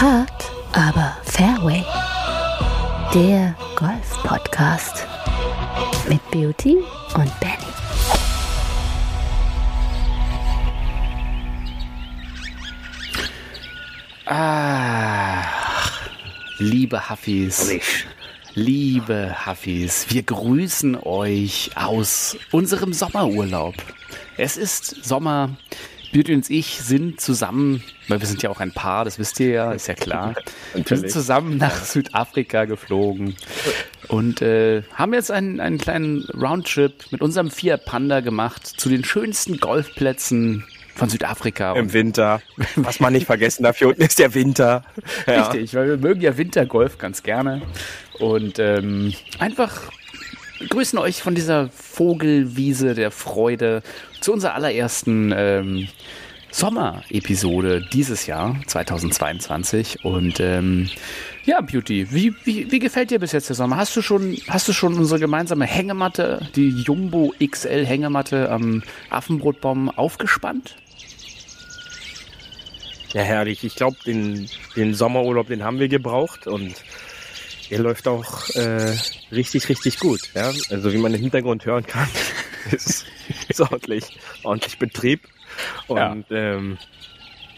Hart, aber Fairway. Der Golf-Podcast mit Beauty und Benny. Ah, liebe Huffis, liebe Huffis, wir grüßen euch aus unserem Sommerurlaub. Es ist Sommer. Beauty und ich sind zusammen, weil wir sind ja auch ein Paar, das wisst ihr ja, ist ja klar. wir sind zusammen nach Südafrika geflogen und äh, haben jetzt einen, einen kleinen Roundtrip mit unserem Fiat Panda gemacht zu den schönsten Golfplätzen von Südafrika. Im Winter. Was man nicht vergessen darf, hier unten ist der Winter. Ja. Richtig, weil wir mögen ja Wintergolf ganz gerne. Und ähm, einfach grüßen euch von dieser Vogelwiese der Freude zu unserer allerersten ähm, Sommer-Episode dieses Jahr, 2022. Und ähm, ja, Beauty, wie, wie, wie gefällt dir bis jetzt der Sommer? Hast du schon, hast du schon unsere gemeinsame Hängematte, die Jumbo XL Hängematte am Affenbrotbaum aufgespannt? Ja, herrlich. Ich glaube, den, den Sommerurlaub, den haben wir gebraucht und der läuft auch äh, richtig, richtig gut. Ja? Also wie man im Hintergrund hören kann, ist, ist ordentlich, ordentlich Betrieb und ja. ähm,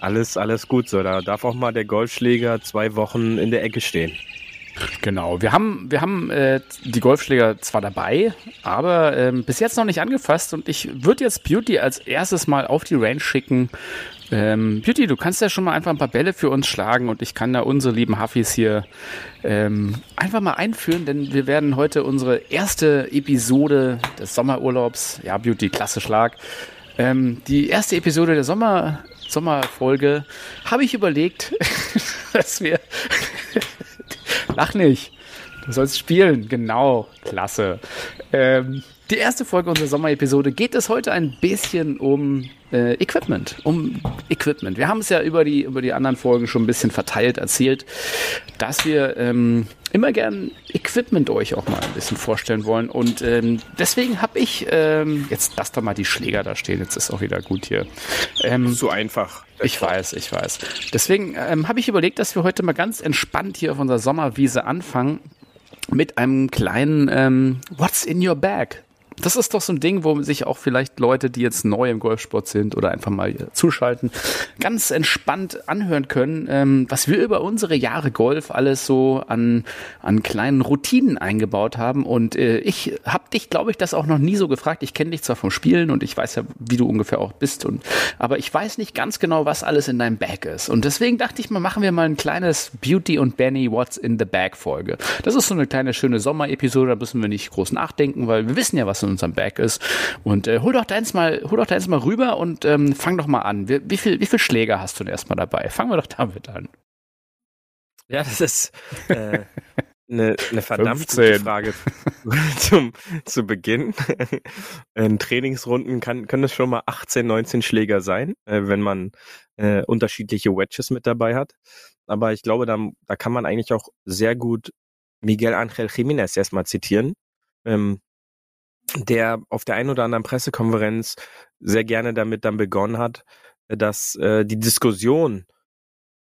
alles, alles gut so. Da darf auch mal der Golfschläger zwei Wochen in der Ecke stehen. Genau, wir haben, wir haben äh, die Golfschläger zwar dabei, aber ähm, bis jetzt noch nicht angefasst und ich würde jetzt Beauty als erstes mal auf die Range schicken ähm, Beauty, du kannst ja schon mal einfach ein paar Bälle für uns schlagen und ich kann da unsere lieben Huffis hier ähm, einfach mal einführen, denn wir werden heute unsere erste Episode des Sommerurlaubs, ja Beauty, klasse Schlag, ähm, die erste Episode der Sommer, Sommerfolge habe ich überlegt, dass wir, lach nicht, du sollst spielen, genau, klasse. Ähm, die erste Folge unserer Sommerepisode geht es heute ein bisschen um äh, Equipment. Um Equipment. Wir haben es ja über die, über die anderen Folgen schon ein bisschen verteilt erzählt, dass wir ähm, immer gern Equipment euch auch mal ein bisschen vorstellen wollen. Und ähm, deswegen habe ich, ähm, jetzt lass doch mal die Schläger da stehen, jetzt ist auch wieder gut hier. Ähm, so einfach. Ich weiß, ich weiß. Deswegen ähm, habe ich überlegt, dass wir heute mal ganz entspannt hier auf unserer Sommerwiese anfangen mit einem kleinen ähm, What's in your bag? Das ist doch so ein Ding, wo sich auch vielleicht Leute, die jetzt neu im Golfsport sind oder einfach mal zuschalten, ganz entspannt anhören können, ähm, was wir über unsere Jahre Golf alles so an, an kleinen Routinen eingebaut haben. Und äh, ich habe dich, glaube ich, das auch noch nie so gefragt. Ich kenne dich zwar vom Spielen und ich weiß ja, wie du ungefähr auch bist, und, aber ich weiß nicht ganz genau, was alles in deinem Bag ist. Und deswegen dachte ich mal, machen wir mal ein kleines Beauty und Benny What's in the Bag Folge. Das ist so eine kleine schöne Sommerepisode, da müssen wir nicht groß nachdenken, weil wir wissen ja, was in unserem Bag ist. Und äh, hol doch deins mal, hol doch deins mal rüber und ähm, fang doch mal an. Wie, wie viel, wie viel Schläger hast du denn erstmal dabei? Fangen wir doch damit an. Ja, das ist äh, eine, eine verdammt 15. gute Frage zum, zu Beginn. In Trainingsrunden kann, können es schon mal 18, 19 Schläger sein, äh, wenn man äh, unterschiedliche Wedges mit dabei hat. Aber ich glaube, da, da kann man eigentlich auch sehr gut Miguel Angel Jiménez erstmal zitieren. Ähm, der auf der einen oder anderen Pressekonferenz sehr gerne damit dann begonnen hat, dass äh, die Diskussion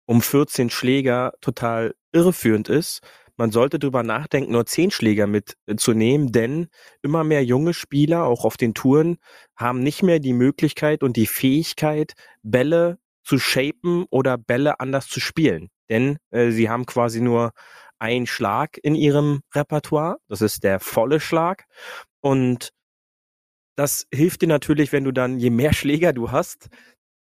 um 14 Schläger total irreführend ist. Man sollte darüber nachdenken, nur 10 Schläger mitzunehmen, denn immer mehr junge Spieler, auch auf den Touren, haben nicht mehr die Möglichkeit und die Fähigkeit, Bälle zu shapen oder Bälle anders zu spielen. Denn äh, sie haben quasi nur einen Schlag in ihrem Repertoire, das ist der volle Schlag. Und das hilft dir natürlich, wenn du dann, je mehr Schläger du hast,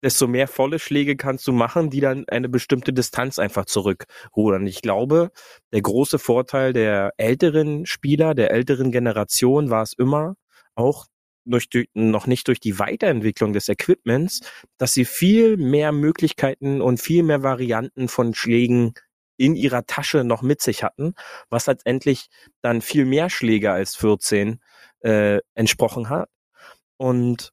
desto mehr volle Schläge kannst du machen, die dann eine bestimmte Distanz einfach zurückrudern. Ich glaube, der große Vorteil der älteren Spieler, der älteren Generation war es immer, auch durch, noch nicht durch die Weiterentwicklung des Equipments, dass sie viel mehr Möglichkeiten und viel mehr Varianten von Schlägen in ihrer Tasche noch mit sich hatten, was letztendlich dann viel mehr Schläge als 14 äh, entsprochen hat. Und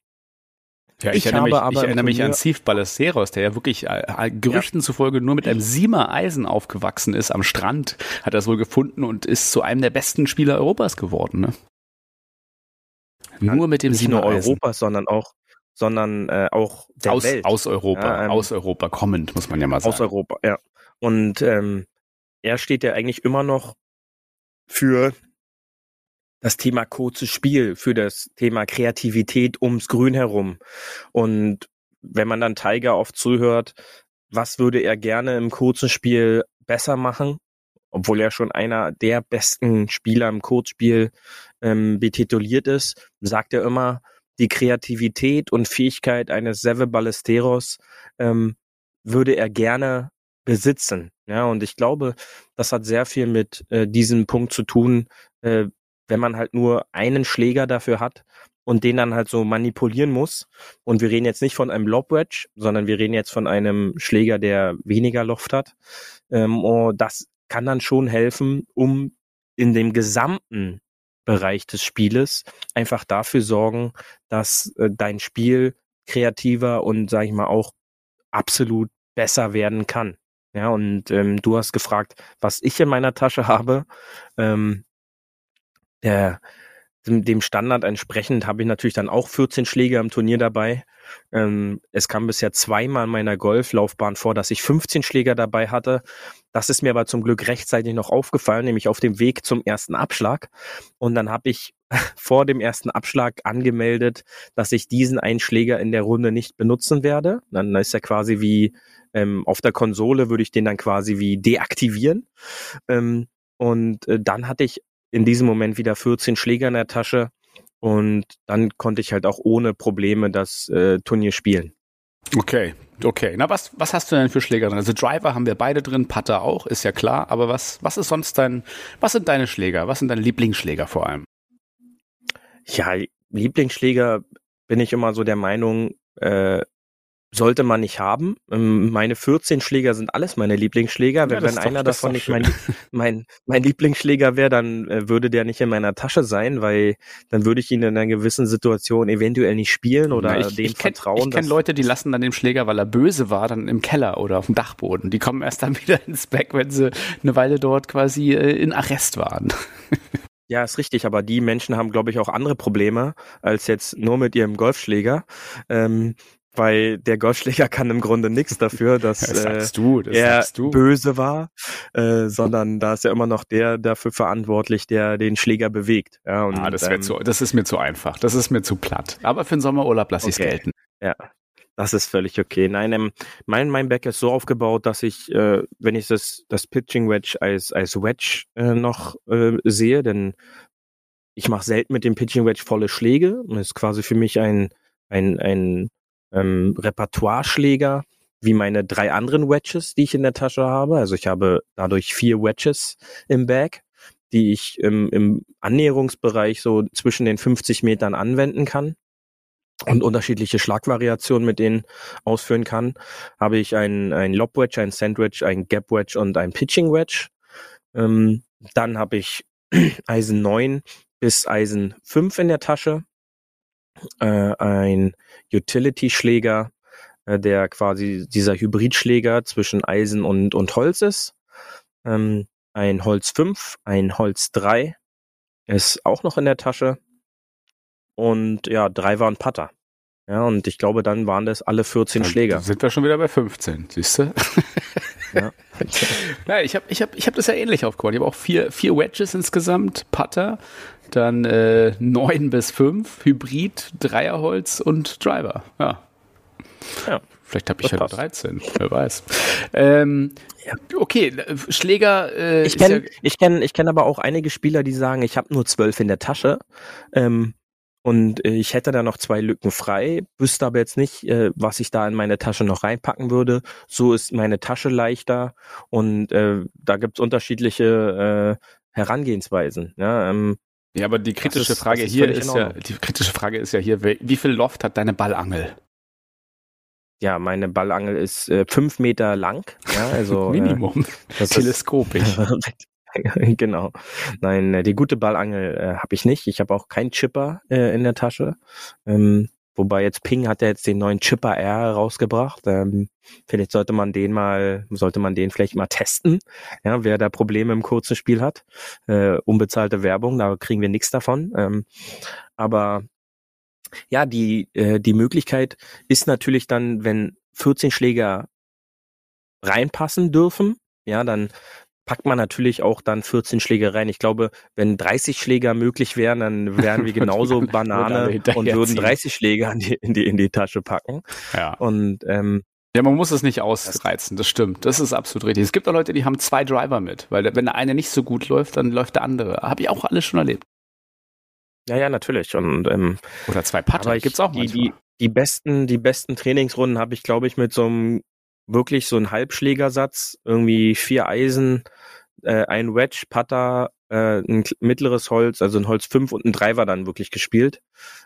ja, ich, ich erinnere, mich, ich erinnere mich an Steve Ballesteros, der ja wirklich äh, äh, Gerüchten ja. zufolge nur mit einem Siemer Eisen aufgewachsen ist am Strand, hat er wohl gefunden und ist zu einem der besten Spieler Europas geworden. Ne? Nur mit dem Siemer Eisen. Europas, sondern auch sondern äh, auch der aus, Welt. Aus Europa, ja, ähm, aus Europa kommend, muss man ja mal sagen. Aus Europa, ja. Und ähm, er steht ja eigentlich immer noch für das Thema kurzes Spiel, für das Thema Kreativität ums Grün herum. Und wenn man dann Tiger oft zuhört, was würde er gerne im kurzen Spiel besser machen? Obwohl er schon einer der besten Spieler im Kurzspiel ähm, betituliert ist, sagt er immer, die Kreativität und Fähigkeit eines Seve Ballesteros ähm, würde er gerne besitzen. Ja, und ich glaube, das hat sehr viel mit äh, diesem Punkt zu tun, äh, wenn man halt nur einen Schläger dafür hat und den dann halt so manipulieren muss. Und wir reden jetzt nicht von einem Lob Wedge, sondern wir reden jetzt von einem Schläger, der weniger Loft hat. Ähm, und das kann dann schon helfen, um in dem gesamten Bereich des Spieles einfach dafür sorgen, dass äh, dein Spiel kreativer und sag ich mal auch absolut besser werden kann. Ja, und ähm, du hast gefragt, was ich in meiner Tasche habe. Ähm, der, dem Standard entsprechend habe ich natürlich dann auch 14 Schläge am Turnier dabei. Ähm, es kam bisher zweimal in meiner Golflaufbahn vor, dass ich 15 Schläger dabei hatte. Das ist mir aber zum Glück rechtzeitig noch aufgefallen, nämlich auf dem Weg zum ersten Abschlag. Und dann habe ich vor dem ersten Abschlag angemeldet, dass ich diesen Einschläger in der Runde nicht benutzen werde. Dann ist er quasi wie ähm, auf der Konsole, würde ich den dann quasi wie deaktivieren. Ähm, und äh, dann hatte ich in diesem Moment wieder 14 Schläger in der Tasche und dann konnte ich halt auch ohne Probleme das äh, Turnier spielen. Okay, okay. Na, was, was hast du denn für Schläger drin? Also Driver haben wir beide drin, Putter auch, ist ja klar. Aber was, was ist sonst dein, was sind deine Schläger? Was sind deine Lieblingsschläger vor allem? Ja, Lieblingsschläger bin ich immer so der Meinung, äh, sollte man nicht haben. Ähm, meine 14 Schläger sind alles meine Lieblingsschläger. Wenn, ja, wenn einer davon nicht mein, mein, mein Lieblingsschläger wäre, dann äh, würde der nicht in meiner Tasche sein, weil dann würde ich ihn in einer gewissen Situation eventuell nicht spielen oder ja, ich, dem ich kenn, vertrauen. Ich kenne Leute, die lassen dann den Schläger, weil er böse war, dann im Keller oder auf dem Dachboden. Die kommen erst dann wieder ins Back, wenn sie eine Weile dort quasi äh, in Arrest waren. Ja, ist richtig, aber die Menschen haben, glaube ich, auch andere Probleme als jetzt nur mit ihrem Golfschläger. Ähm, weil der Golfschläger kann im Grunde nichts dafür, dass das äh, du, das er böse war, äh, sondern da ist ja immer noch der dafür verantwortlich, der den Schläger bewegt. Ja, und, ah, das, ähm, zu, das ist mir zu einfach, das ist mir zu platt. Aber für den Sommerurlaub lasse ich es gelten. Ja, das ist völlig okay. Nein, ähm, mein, mein Back ist so aufgebaut, dass ich, äh, wenn ich das, das Pitching Wedge als, als Wedge äh, noch äh, sehe, denn ich mache selten mit dem Pitching Wedge volle Schläge. Das ist quasi für mich ein, ein, ein ähm, Repertoire-Schläger wie meine drei anderen Wedges, die ich in der Tasche habe. Also ich habe dadurch vier Wedges im Bag, die ich im, im Annäherungsbereich so zwischen den 50 Metern anwenden kann und unterschiedliche Schlagvariationen mit denen ausführen kann, habe ich ein, ein Lob Wedge, ein Sandwich, ein Gap Wedge und ein Pitching Wedge. Ähm, dann habe ich Eisen 9 bis Eisen 5 in der Tasche äh, ein Utility-Schläger, äh, der quasi dieser Hybridschläger zwischen Eisen und, und Holz ist. Ähm, ein Holz 5, ein Holz 3 ist auch noch in der Tasche. Und ja, drei waren Putter. Ja, und ich glaube, dann waren das alle 14 dann Schläger. Sind wir schon wieder bei 15, siehst du? Ja. ja ich habe ich hab, ich hab das ja ähnlich aufgebaut. Ich habe auch vier, vier Wedges insgesamt, Putter, dann äh, 9 bis 5, Hybrid, Dreierholz und Driver. Ja. ja Vielleicht habe ich ja 13, wer weiß. Ähm, ja. Okay, Schläger. Äh, ich kenne ja ich kenn, ich kenn aber auch einige Spieler, die sagen, ich habe nur zwölf in der Tasche. Ähm, und äh, ich hätte da noch zwei Lücken frei, wüsste aber jetzt nicht, äh, was ich da in meine Tasche noch reinpacken würde. So ist meine Tasche leichter und äh, da gibt's unterschiedliche äh, Herangehensweisen. Ja, ähm, ja, aber die kritische ist, Frage hier ist ja, die kritische Frage ist ja hier, wie viel Loft hat deine Ballangel? Ja, meine Ballangel ist äh, fünf Meter lang. Ja, also äh, Minimum. Äh, Teleskopisch. genau. Nein, äh, die gute Ballangel äh, habe ich nicht. Ich habe auch keinen Chipper äh, in der Tasche. Ähm, Wobei jetzt Ping hat ja jetzt den neuen Chipper R rausgebracht. Ähm, vielleicht sollte man den mal, sollte man den vielleicht mal testen, ja, wer da Probleme im kurzen Spiel hat. Äh, unbezahlte Werbung, da kriegen wir nichts davon. Ähm, aber ja, die, äh, die Möglichkeit ist natürlich dann, wenn 14 Schläger reinpassen dürfen, ja, dann packt man natürlich auch dann 14 Schläge rein. Ich glaube, wenn 30 Schläger möglich wären, dann wären wir genauso Banane und würden 30 Schläge in die, in die, in die Tasche packen. Ja. Und ähm, ja, man muss es nicht ausreizen, das stimmt. Das ist absolut richtig. Es gibt auch Leute, die haben zwei Driver mit, weil wenn der eine nicht so gut läuft, dann läuft der andere. Habe ich auch alles schon erlebt. Ja, ja, natürlich. Und, ähm, Oder zwei Putter, gibt's auch die, die, die besten, die besten Trainingsrunden habe ich, glaube ich, mit so einem wirklich so einem Halbschlägersatz, irgendwie vier Eisen, äh, ein Wedge, Putter, äh, ein mittleres Holz, also ein Holz 5 und ein Driver dann wirklich gespielt,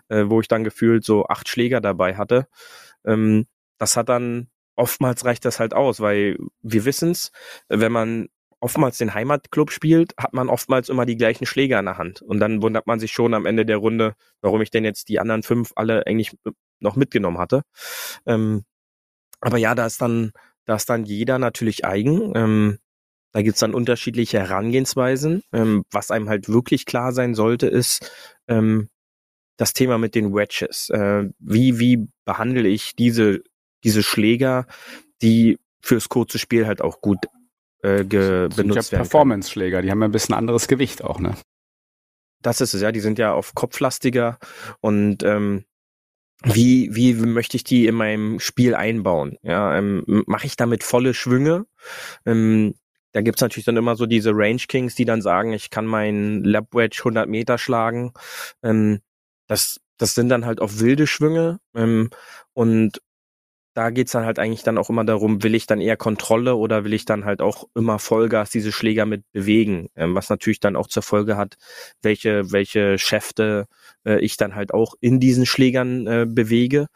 äh, wo ich dann gefühlt so acht Schläger dabei hatte. Ähm, das hat dann oftmals reicht das halt aus, weil wir wissen's, wenn man oftmals den Heimatclub spielt, hat man oftmals immer die gleichen Schläger in der Hand. Und dann wundert man sich schon am Ende der Runde, warum ich denn jetzt die anderen fünf alle eigentlich noch mitgenommen hatte. Ähm, aber ja, da ist dann, da ist dann jeder natürlich eigen. Ähm, da gibt's dann unterschiedliche Herangehensweisen. Ähm, was einem halt wirklich klar sein sollte, ist ähm, das Thema mit den Wedges. Äh, wie, wie behandle ich diese, diese Schläger, die fürs kurze Spiel halt auch gut äh, ge das benutzt ja werden. Performance-Schläger, die haben ja ein bisschen anderes Gewicht auch, ne? Das ist es, ja. Die sind ja auf kopflastiger und ähm, wie, wie möchte ich die in meinem Spiel einbauen? Ja, ähm, mache ich damit volle Schwünge? Ähm, da gibt's natürlich dann immer so diese Range Kings, die dann sagen, ich kann meinen Lab Wedge 100 Meter schlagen. Ähm, das, das sind dann halt auf wilde Schwünge. Ähm, und da geht's dann halt eigentlich dann auch immer darum, will ich dann eher Kontrolle oder will ich dann halt auch immer Vollgas diese Schläger mit bewegen, ähm, was natürlich dann auch zur Folge hat, welche, welche Schäfte äh, ich dann halt auch in diesen Schlägern äh, bewege.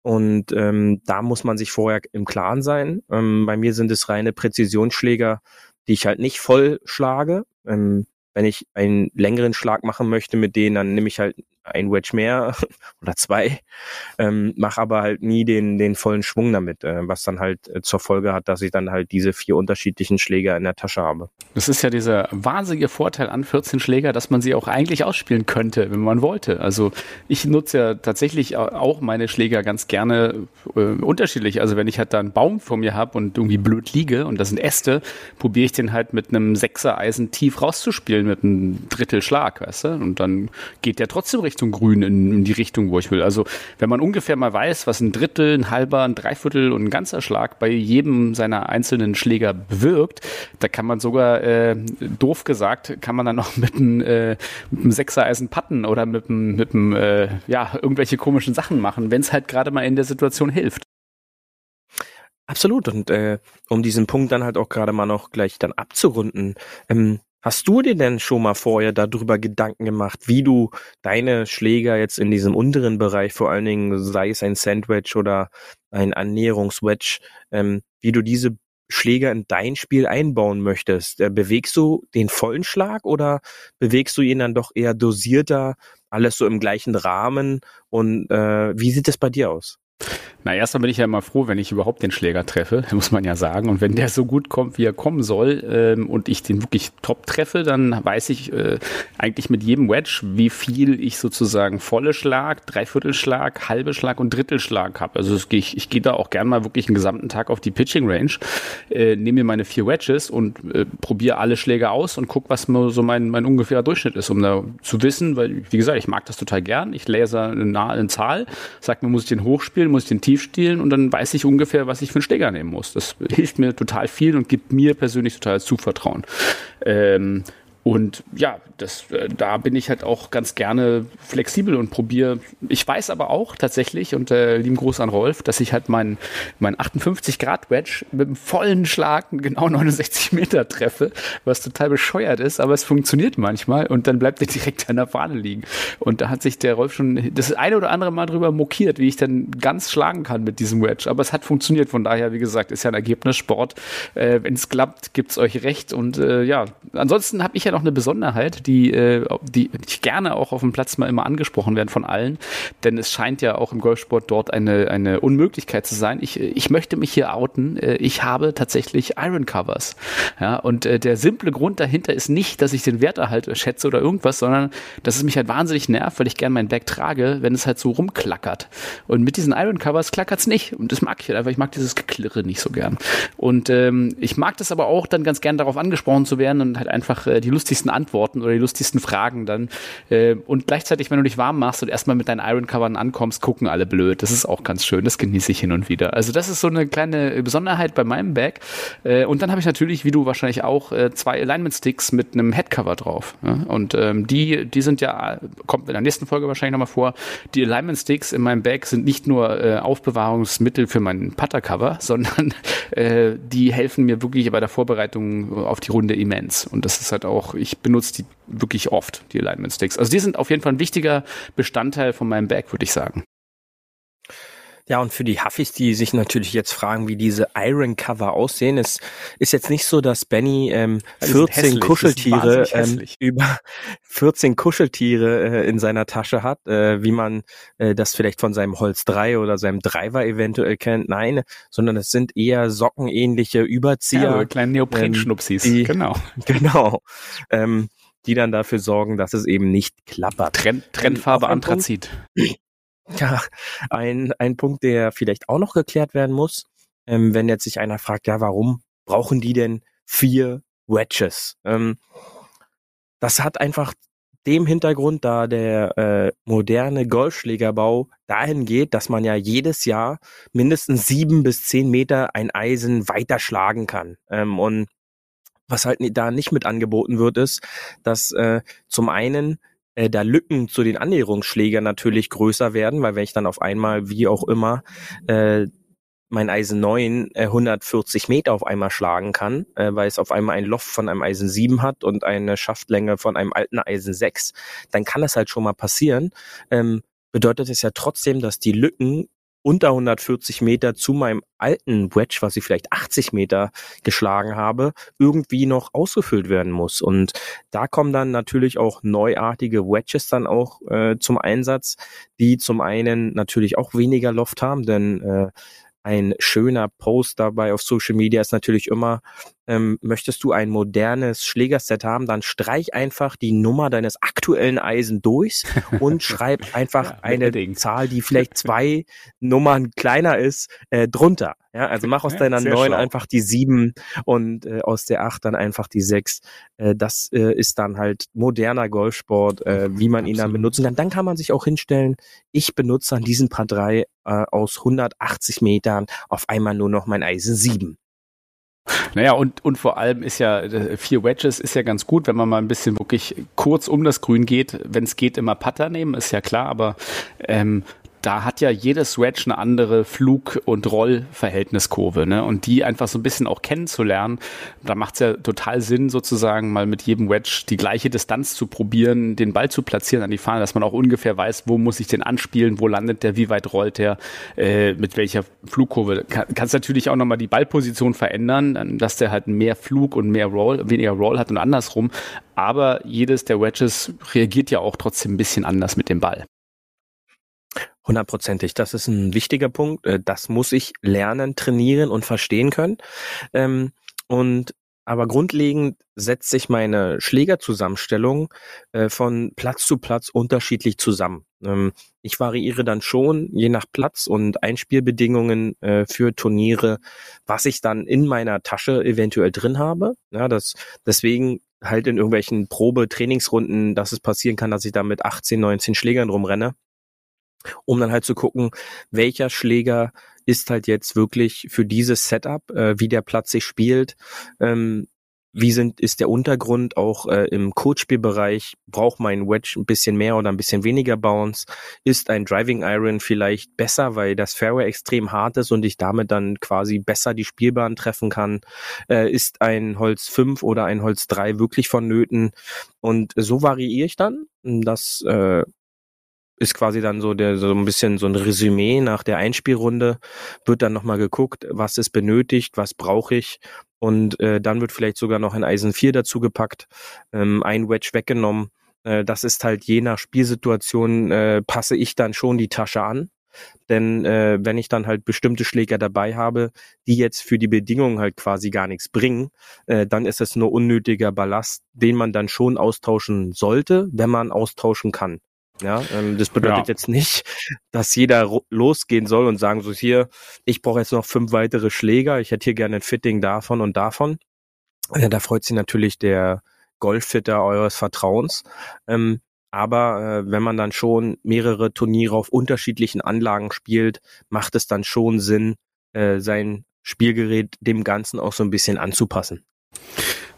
Und ähm, da muss man sich vorher im Klaren sein. Ähm, bei mir sind es reine Präzisionsschläger, die ich halt nicht voll schlage. Ähm, wenn ich einen längeren Schlag machen möchte mit denen, dann nehme ich halt ein Wedge mehr oder zwei, ähm, mache aber halt nie den, den vollen Schwung damit, äh, was dann halt äh, zur Folge hat, dass ich dann halt diese vier unterschiedlichen Schläger in der Tasche habe. Das ist ja dieser wahnsinnige Vorteil an 14 Schläger, dass man sie auch eigentlich ausspielen könnte, wenn man wollte. Also ich nutze ja tatsächlich auch meine Schläger ganz gerne äh, unterschiedlich. Also wenn ich halt da einen Baum vor mir habe und irgendwie blöd liege und das sind Äste, probiere ich den halt mit einem Sechser Eisen tief rauszuspielen mit einem Drittelschlag, weißt du? Und dann geht der trotzdem richtig Richtung Grün in, in, die Richtung, wo ich will. Also wenn man ungefähr mal weiß, was ein Drittel, ein halber, ein Dreiviertel und ein ganzer Schlag bei jedem seiner einzelnen Schläger bewirkt, da kann man sogar, äh, doof gesagt, kann man dann noch mit einem, äh, mit einem Sechsereisen patten oder mit einem, mit einem äh, ja, irgendwelche komischen Sachen machen, wenn es halt gerade mal in der Situation hilft. Absolut. Und äh, um diesen Punkt dann halt auch gerade mal noch gleich dann abzurunden, ähm, Hast du dir denn schon mal vorher darüber Gedanken gemacht, wie du deine Schläger jetzt in diesem unteren Bereich, vor allen Dingen sei es ein Sandwich oder ein Ernährungswedge, ähm, wie du diese Schläger in dein Spiel einbauen möchtest? Äh, bewegst du den vollen Schlag oder bewegst du ihn dann doch eher dosierter, alles so im gleichen Rahmen? Und äh, wie sieht es bei dir aus? Na, erstmal bin ich ja immer froh, wenn ich überhaupt den Schläger treffe, muss man ja sagen. Und wenn der so gut kommt, wie er kommen soll, ähm, und ich den wirklich top treffe, dann weiß ich äh, eigentlich mit jedem Wedge, wie viel ich sozusagen volle Schlag, Dreiviertelschlag, halbe Schlag und Drittelschlag habe. Also ich, ich gehe da auch gern mal wirklich einen gesamten Tag auf die Pitching Range, äh, nehme mir meine vier Wedges und äh, probiere alle Schläge aus und gucke, was so mein, mein ungefährer Durchschnitt ist, um da zu wissen, weil, wie gesagt, ich mag das total gern. Ich laser eine, eine Zahl, sag mir, muss ich den hochspielen, muss ich den tief Tiefstielen und dann weiß ich ungefähr, was ich für einen Steger nehmen muss. Das hilft mir total viel und gibt mir persönlich total Zuvertrauen. Ähm, und ja, das, äh, da bin ich halt auch ganz gerne flexibel und probiere. Ich weiß aber auch tatsächlich, und äh, lieben Gruß an Rolf, dass ich halt meinen mein 58 Grad Wedge mit einem vollen Schlag genau 69 Meter treffe, was total bescheuert ist, aber es funktioniert manchmal und dann bleibt er direkt an der Fahne liegen. Und da hat sich der Rolf schon das eine oder andere Mal drüber mokiert, wie ich dann ganz schlagen kann mit diesem Wedge. Aber es hat funktioniert, von daher, wie gesagt, ist ja ein Ergebnissport. Äh, Wenn es klappt, gibt's euch recht. Und äh, ja, ansonsten habe ich ja ja noch eine Besonderheit, die, äh, die ich gerne auch auf dem Platz mal immer angesprochen werden von allen, denn es scheint ja auch im Golfsport dort eine, eine Unmöglichkeit zu sein. Ich, ich möchte mich hier outen. Äh, ich habe tatsächlich Iron Covers. Ja, und äh, der simple Grund dahinter ist nicht, dass ich den Werterhalt schätze oder irgendwas, sondern dass es mich halt wahnsinnig nervt, weil ich gerne mein Bag trage, wenn es halt so rumklackert. Und mit diesen Iron Covers klackert es nicht. Und das mag ich halt einfach. Ich mag dieses Geklirre nicht so gern. Und ähm, ich mag das aber auch dann ganz gern darauf angesprochen zu werden und halt einfach äh, die lustigsten Antworten oder die lustigsten Fragen dann. Äh, und gleichzeitig, wenn du dich warm machst und erstmal mit deinen Iron Covern ankommst, gucken alle blöd. Das ist auch ganz schön. Das genieße ich hin und wieder. Also das ist so eine kleine Besonderheit bei meinem Bag. Äh, und dann habe ich natürlich, wie du wahrscheinlich auch, äh, zwei Alignment Sticks mit einem Headcover drauf. Ja? Und ähm, die, die sind ja, kommt in der nächsten Folge wahrscheinlich nochmal vor. Die Alignment Sticks in meinem Bag sind nicht nur äh, Aufbewahrungsmittel für meinen Putter-Cover, sondern äh, die helfen mir wirklich bei der Vorbereitung auf die Runde immens. Und das ist halt auch, ich benutze die wirklich oft, die Alignment Sticks. Also die sind auf jeden Fall ein wichtiger Bestandteil von meinem Bag, würde ich sagen. Ja, und für die Huffis, die sich natürlich jetzt fragen, wie diese Iron Cover aussehen, es ist jetzt nicht so, dass Benny ähm, 14 Kuscheltiere ähm, über 14 Kuscheltiere äh, in seiner Tasche hat, äh, wie man äh, das vielleicht von seinem Holz 3 oder seinem Driver eventuell kennt. Nein, sondern es sind eher sockenähnliche Überzieher. Ja, kleine Neoprenschnupsis, ähm, genau. Genau. Ähm, die dann dafür sorgen, dass es eben nicht klappert. Trend, Trendfarbe Anthrazit. Ja, ein, ein Punkt, der vielleicht auch noch geklärt werden muss, ähm, wenn jetzt sich einer fragt, ja, warum brauchen die denn vier Wedges? Ähm, das hat einfach dem Hintergrund, da der äh, moderne Golfschlägerbau dahin geht, dass man ja jedes Jahr mindestens sieben bis zehn Meter ein Eisen weiterschlagen kann. Ähm, und was halt da nicht mit angeboten wird, ist, dass äh, zum einen äh, da Lücken zu den Annäherungsschlägern natürlich größer werden, weil wenn ich dann auf einmal, wie auch immer, äh, mein Eisen 9 äh, 140 Meter auf einmal schlagen kann, äh, weil es auf einmal ein Loft von einem Eisen 7 hat und eine Schaftlänge von einem alten Eisen 6, dann kann das halt schon mal passieren. Ähm, bedeutet es ja trotzdem, dass die Lücken unter 140 Meter zu meinem alten Wedge, was ich vielleicht 80 Meter geschlagen habe, irgendwie noch ausgefüllt werden muss. Und da kommen dann natürlich auch neuartige Wedges dann auch äh, zum Einsatz, die zum einen natürlich auch weniger Loft haben, denn äh, ein schöner Post dabei auf Social Media ist natürlich immer, ähm, möchtest du ein modernes Schlägerset haben, dann streich einfach die Nummer deines aktuellen Eisen durch und schreib einfach ja, eine Ding. Zahl, die vielleicht zwei Nummern kleiner ist, äh, drunter. Ja, also mach aus ja, deiner neun einfach die sieben und äh, aus der acht dann einfach die sechs. Äh, das äh, ist dann halt moderner Golfsport, äh, wie man Absolut. ihn dann benutzen kann. Dann kann man sich auch hinstellen, ich benutze an diesen Paar drei äh, aus 180 Metern auf einmal nur noch mein Eisen sieben. Naja, und, und vor allem ist ja, äh, vier Wedges ist ja ganz gut, wenn man mal ein bisschen wirklich kurz um das Grün geht. Wenn es geht, immer Putter nehmen, ist ja klar, aber ähm, da hat ja jedes Wedge eine andere Flug- und Rollverhältniskurve, ne? Und die einfach so ein bisschen auch kennenzulernen, da macht es ja total Sinn, sozusagen mal mit jedem Wedge die gleiche Distanz zu probieren, den Ball zu platzieren an die Fahne, dass man auch ungefähr weiß, wo muss ich den anspielen, wo landet der, wie weit rollt der, äh, mit welcher Flugkurve. Kann, kannst natürlich auch nochmal die Ballposition verändern, dass der halt mehr Flug und mehr Roll, weniger Roll hat und andersrum. Aber jedes der Wedges reagiert ja auch trotzdem ein bisschen anders mit dem Ball. Hundertprozentig. Das ist ein wichtiger Punkt. Äh, das muss ich lernen, trainieren und verstehen können. Ähm, und aber grundlegend setzt sich meine Schlägerzusammenstellung äh, von Platz zu Platz unterschiedlich zusammen. Ähm, ich variiere dann schon je nach Platz und Einspielbedingungen äh, für Turniere, was ich dann in meiner Tasche eventuell drin habe. Ja, das deswegen halt in irgendwelchen Probe-Trainingsrunden, dass es passieren kann, dass ich da mit 18, 19 Schlägern rumrenne um dann halt zu gucken, welcher Schläger ist halt jetzt wirklich für dieses Setup, äh, wie der Platz sich spielt, ähm, wie sind, ist der Untergrund auch äh, im Codespielbereich? Braucht mein Wedge ein bisschen mehr oder ein bisschen weniger Bounce? Ist ein Driving Iron vielleicht besser, weil das Fairway extrem hart ist und ich damit dann quasi besser die Spielbahn treffen kann? Äh, ist ein Holz 5 oder ein Holz 3 wirklich vonnöten? Und so variiere ich dann. Das äh, ist quasi dann so der so ein bisschen so ein Resümee nach der Einspielrunde, wird dann nochmal geguckt, was ist benötigt, was brauche ich und äh, dann wird vielleicht sogar noch ein Eisen 4 dazu gepackt, ähm, ein Wedge weggenommen. Äh, das ist halt je nach Spielsituation äh, passe ich dann schon die Tasche an. Denn äh, wenn ich dann halt bestimmte Schläger dabei habe, die jetzt für die Bedingungen halt quasi gar nichts bringen, äh, dann ist es nur unnötiger Ballast, den man dann schon austauschen sollte, wenn man austauschen kann. Ja, ähm, das bedeutet ja. jetzt nicht, dass jeder losgehen soll und sagen so hier, ich brauche jetzt noch fünf weitere Schläger, ich hätte hier gerne ein Fitting davon und davon. Äh, da freut sich natürlich der Golffitter eures Vertrauens. Ähm, aber äh, wenn man dann schon mehrere Turniere auf unterschiedlichen Anlagen spielt, macht es dann schon Sinn, äh, sein Spielgerät dem Ganzen auch so ein bisschen anzupassen.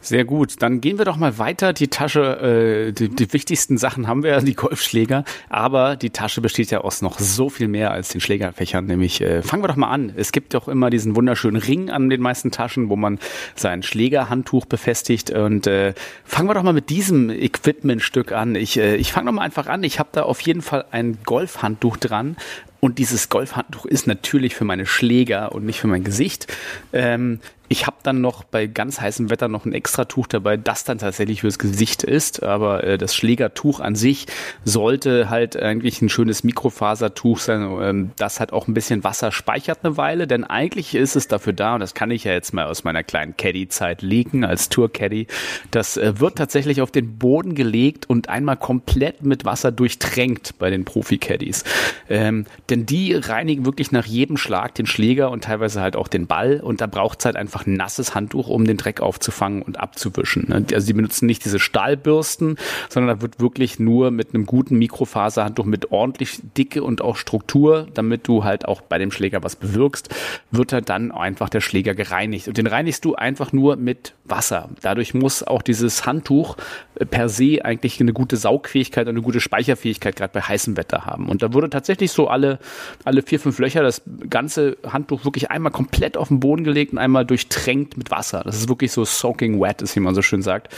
Sehr gut. Dann gehen wir doch mal weiter. Die Tasche, äh, die, die wichtigsten Sachen haben wir ja, die Golfschläger. Aber die Tasche besteht ja aus noch so viel mehr als den Schlägerfächern. Nämlich, äh, fangen wir doch mal an. Es gibt doch immer diesen wunderschönen Ring an den meisten Taschen, wo man sein Schlägerhandtuch befestigt. Und äh, fangen wir doch mal mit diesem Equipmentstück an. Ich, äh, ich fange doch mal einfach an. Ich habe da auf jeden Fall ein Golfhandtuch dran. Und dieses Golfhandtuch ist natürlich für meine Schläger und nicht für mein Gesicht. Ähm, ich habe dann noch bei ganz heißem Wetter noch ein Extratuch dabei, das dann tatsächlich fürs Gesicht ist. Aber äh, das Schlägertuch an sich sollte halt eigentlich ein schönes Mikrofasertuch sein, ähm, das halt auch ein bisschen Wasser speichert eine Weile. Denn eigentlich ist es dafür da, und das kann ich ja jetzt mal aus meiner kleinen Caddy-Zeit legen, als Tour-Caddy, das äh, wird tatsächlich auf den Boden gelegt und einmal komplett mit Wasser durchtränkt bei den Profi-Caddies. Ähm, denn die reinigen wirklich nach jedem Schlag den Schläger und teilweise halt auch den Ball. Und da braucht es halt einfach einfach ein nasses Handtuch, um den Dreck aufzufangen und abzuwischen. Ne? Also die benutzen nicht diese Stahlbürsten, sondern da wird wirklich nur mit einem guten Mikrofaserhandtuch mit ordentlich Dicke und auch Struktur, damit du halt auch bei dem Schläger was bewirkst, wird halt dann einfach der Schläger gereinigt. Und den reinigst du einfach nur mit Wasser. Dadurch muss auch dieses Handtuch äh, per se eigentlich eine gute Saugfähigkeit und eine gute Speicherfähigkeit gerade bei heißem Wetter haben. Und da wurde tatsächlich so alle, alle vier, fünf Löcher das ganze Handtuch wirklich einmal komplett auf den Boden gelegt und einmal durch durchtränkt mit Wasser. Das ist wirklich so soaking wet, ist wie man so schön sagt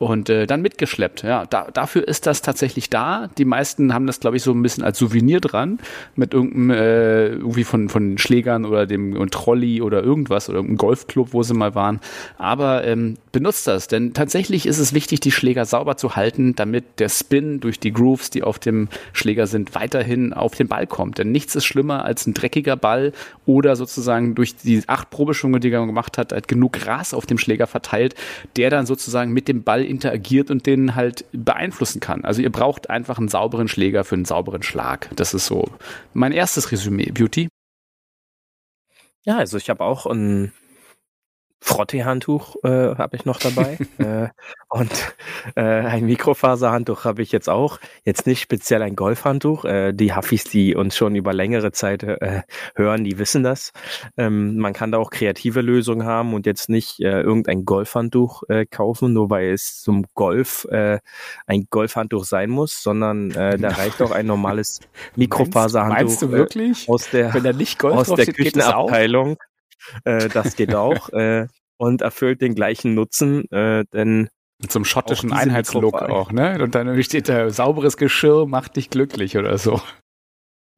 und äh, dann mitgeschleppt. Ja, da, dafür ist das tatsächlich da. Die meisten haben das, glaube ich, so ein bisschen als Souvenir dran, mit irgendeinem äh, irgendwie von von Schlägern oder dem Trolley oder irgendwas oder irgendeinem Golfclub, wo sie mal waren. Aber ähm, benutzt das, denn tatsächlich ist es wichtig, die Schläger sauber zu halten, damit der Spin durch die Grooves, die auf dem Schläger sind, weiterhin auf den Ball kommt. Denn nichts ist schlimmer als ein dreckiger Ball oder sozusagen durch die acht Probeschwünge, die er gemacht hat, halt genug Gras auf dem Schläger verteilt, der dann sozusagen mit dem Ball interagiert und den halt beeinflussen kann. Also ihr braucht einfach einen sauberen Schläger für einen sauberen Schlag. Das ist so mein erstes Resümee. Beauty? Ja, also ich habe auch ein Frottee-Handtuch äh, habe ich noch dabei äh, und äh, ein Mikrofaserhandtuch habe ich jetzt auch. Jetzt nicht speziell ein Golfhandtuch. Äh, die Huffis, die uns schon über längere Zeit äh, hören, die wissen das. Ähm, man kann da auch kreative Lösungen haben und jetzt nicht äh, irgendein Golfhandtuch äh, kaufen, nur weil es zum Golf äh, ein Golfhandtuch sein muss, sondern äh, da reicht auch ein normales Mikrofaserhandtuch. Meinst, meinst du wirklich? Äh, aus der, Wenn da nicht Golf aus der steht, Küchenabteilung. Äh, das geht auch äh, und erfüllt den gleichen Nutzen, äh, denn mit so einem schottischen Einheitslook auch, ne? Und dann steht da, sauberes Geschirr macht dich glücklich oder so.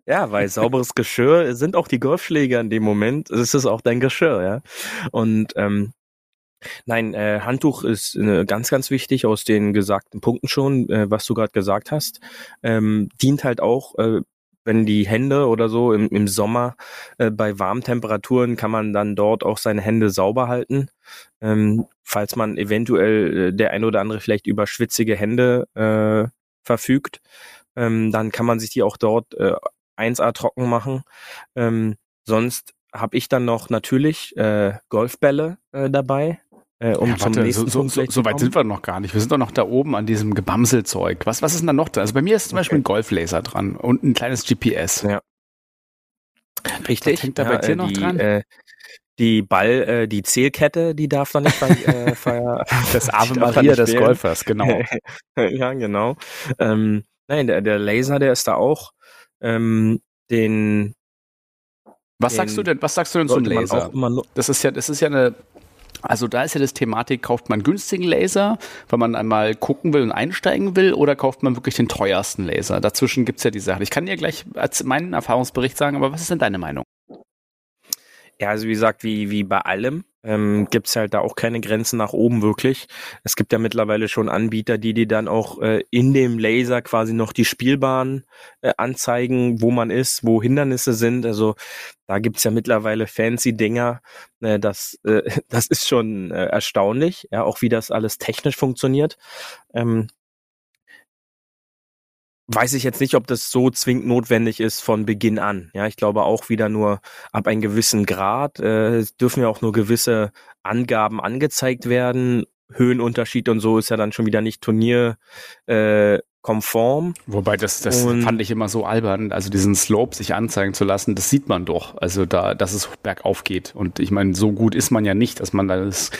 Ja, weil sauberes Geschirr sind auch die Golfschläger in dem Moment. Es ist auch dein Geschirr, ja. Und ähm, nein, äh, Handtuch ist äh, ganz, ganz wichtig aus den gesagten Punkten schon, äh, was du gerade gesagt hast. Ähm, dient halt auch äh, wenn die Hände oder so im, im Sommer äh, bei warmen Temperaturen kann man dann dort auch seine Hände sauber halten. Ähm, falls man eventuell äh, der ein oder andere vielleicht über schwitzige Hände äh, verfügt, ähm, dann kann man sich die auch dort äh, 1A trocken machen. Ähm, sonst habe ich dann noch natürlich äh, Golfbälle äh, dabei, äh, um ja, warte, nächsten so, so, so weit sind wir noch gar nicht. Wir sind doch noch da oben an diesem Gebamselzeug. Was, was ist denn da noch da? Also bei mir ist zum okay. Beispiel ein Golflaser dran und ein kleines GPS. Ja. Richtig. Was hängt da ja, bei dir noch die, dran? Äh, die Ball, äh, die Zählkette, die darf dann nicht bei, äh, feier, das Ave Maria des Golfers, genau. ja, genau. Ähm, nein, der, der Laser, der ist da auch. Ähm, den was den sagst du denn? Was sagst du denn zum Laser? Das ist ja, das ist ja eine Also da ist ja das Thematik, kauft man günstigen Laser, weil man einmal gucken will und einsteigen will, oder kauft man wirklich den teuersten Laser? Dazwischen gibt's ja die Sache. Ich kann dir gleich meinen Erfahrungsbericht sagen, aber was ist denn deine Meinung? Ja, also wie gesagt, wie, wie bei allem ähm, gibt es halt da auch keine Grenzen nach oben wirklich. Es gibt ja mittlerweile schon Anbieter, die die dann auch äh, in dem Laser quasi noch die Spielbahn äh, anzeigen, wo man ist, wo Hindernisse sind. Also da gibt's ja mittlerweile fancy Dinger. Äh, das, äh, das ist schon äh, erstaunlich, ja, auch wie das alles technisch funktioniert. Ähm, weiß ich jetzt nicht, ob das so zwingend notwendig ist von Beginn an. Ja, ich glaube auch wieder nur ab einem gewissen Grad äh, dürfen ja auch nur gewisse Angaben angezeigt werden. Höhenunterschied und so ist ja dann schon wieder nicht Turnier äh, konform. Wobei das, das fand ich immer so albern, also diesen Slope sich anzeigen zu lassen, das sieht man doch, also da, dass es bergauf geht. Und ich meine, so gut ist man ja nicht, dass man das äh,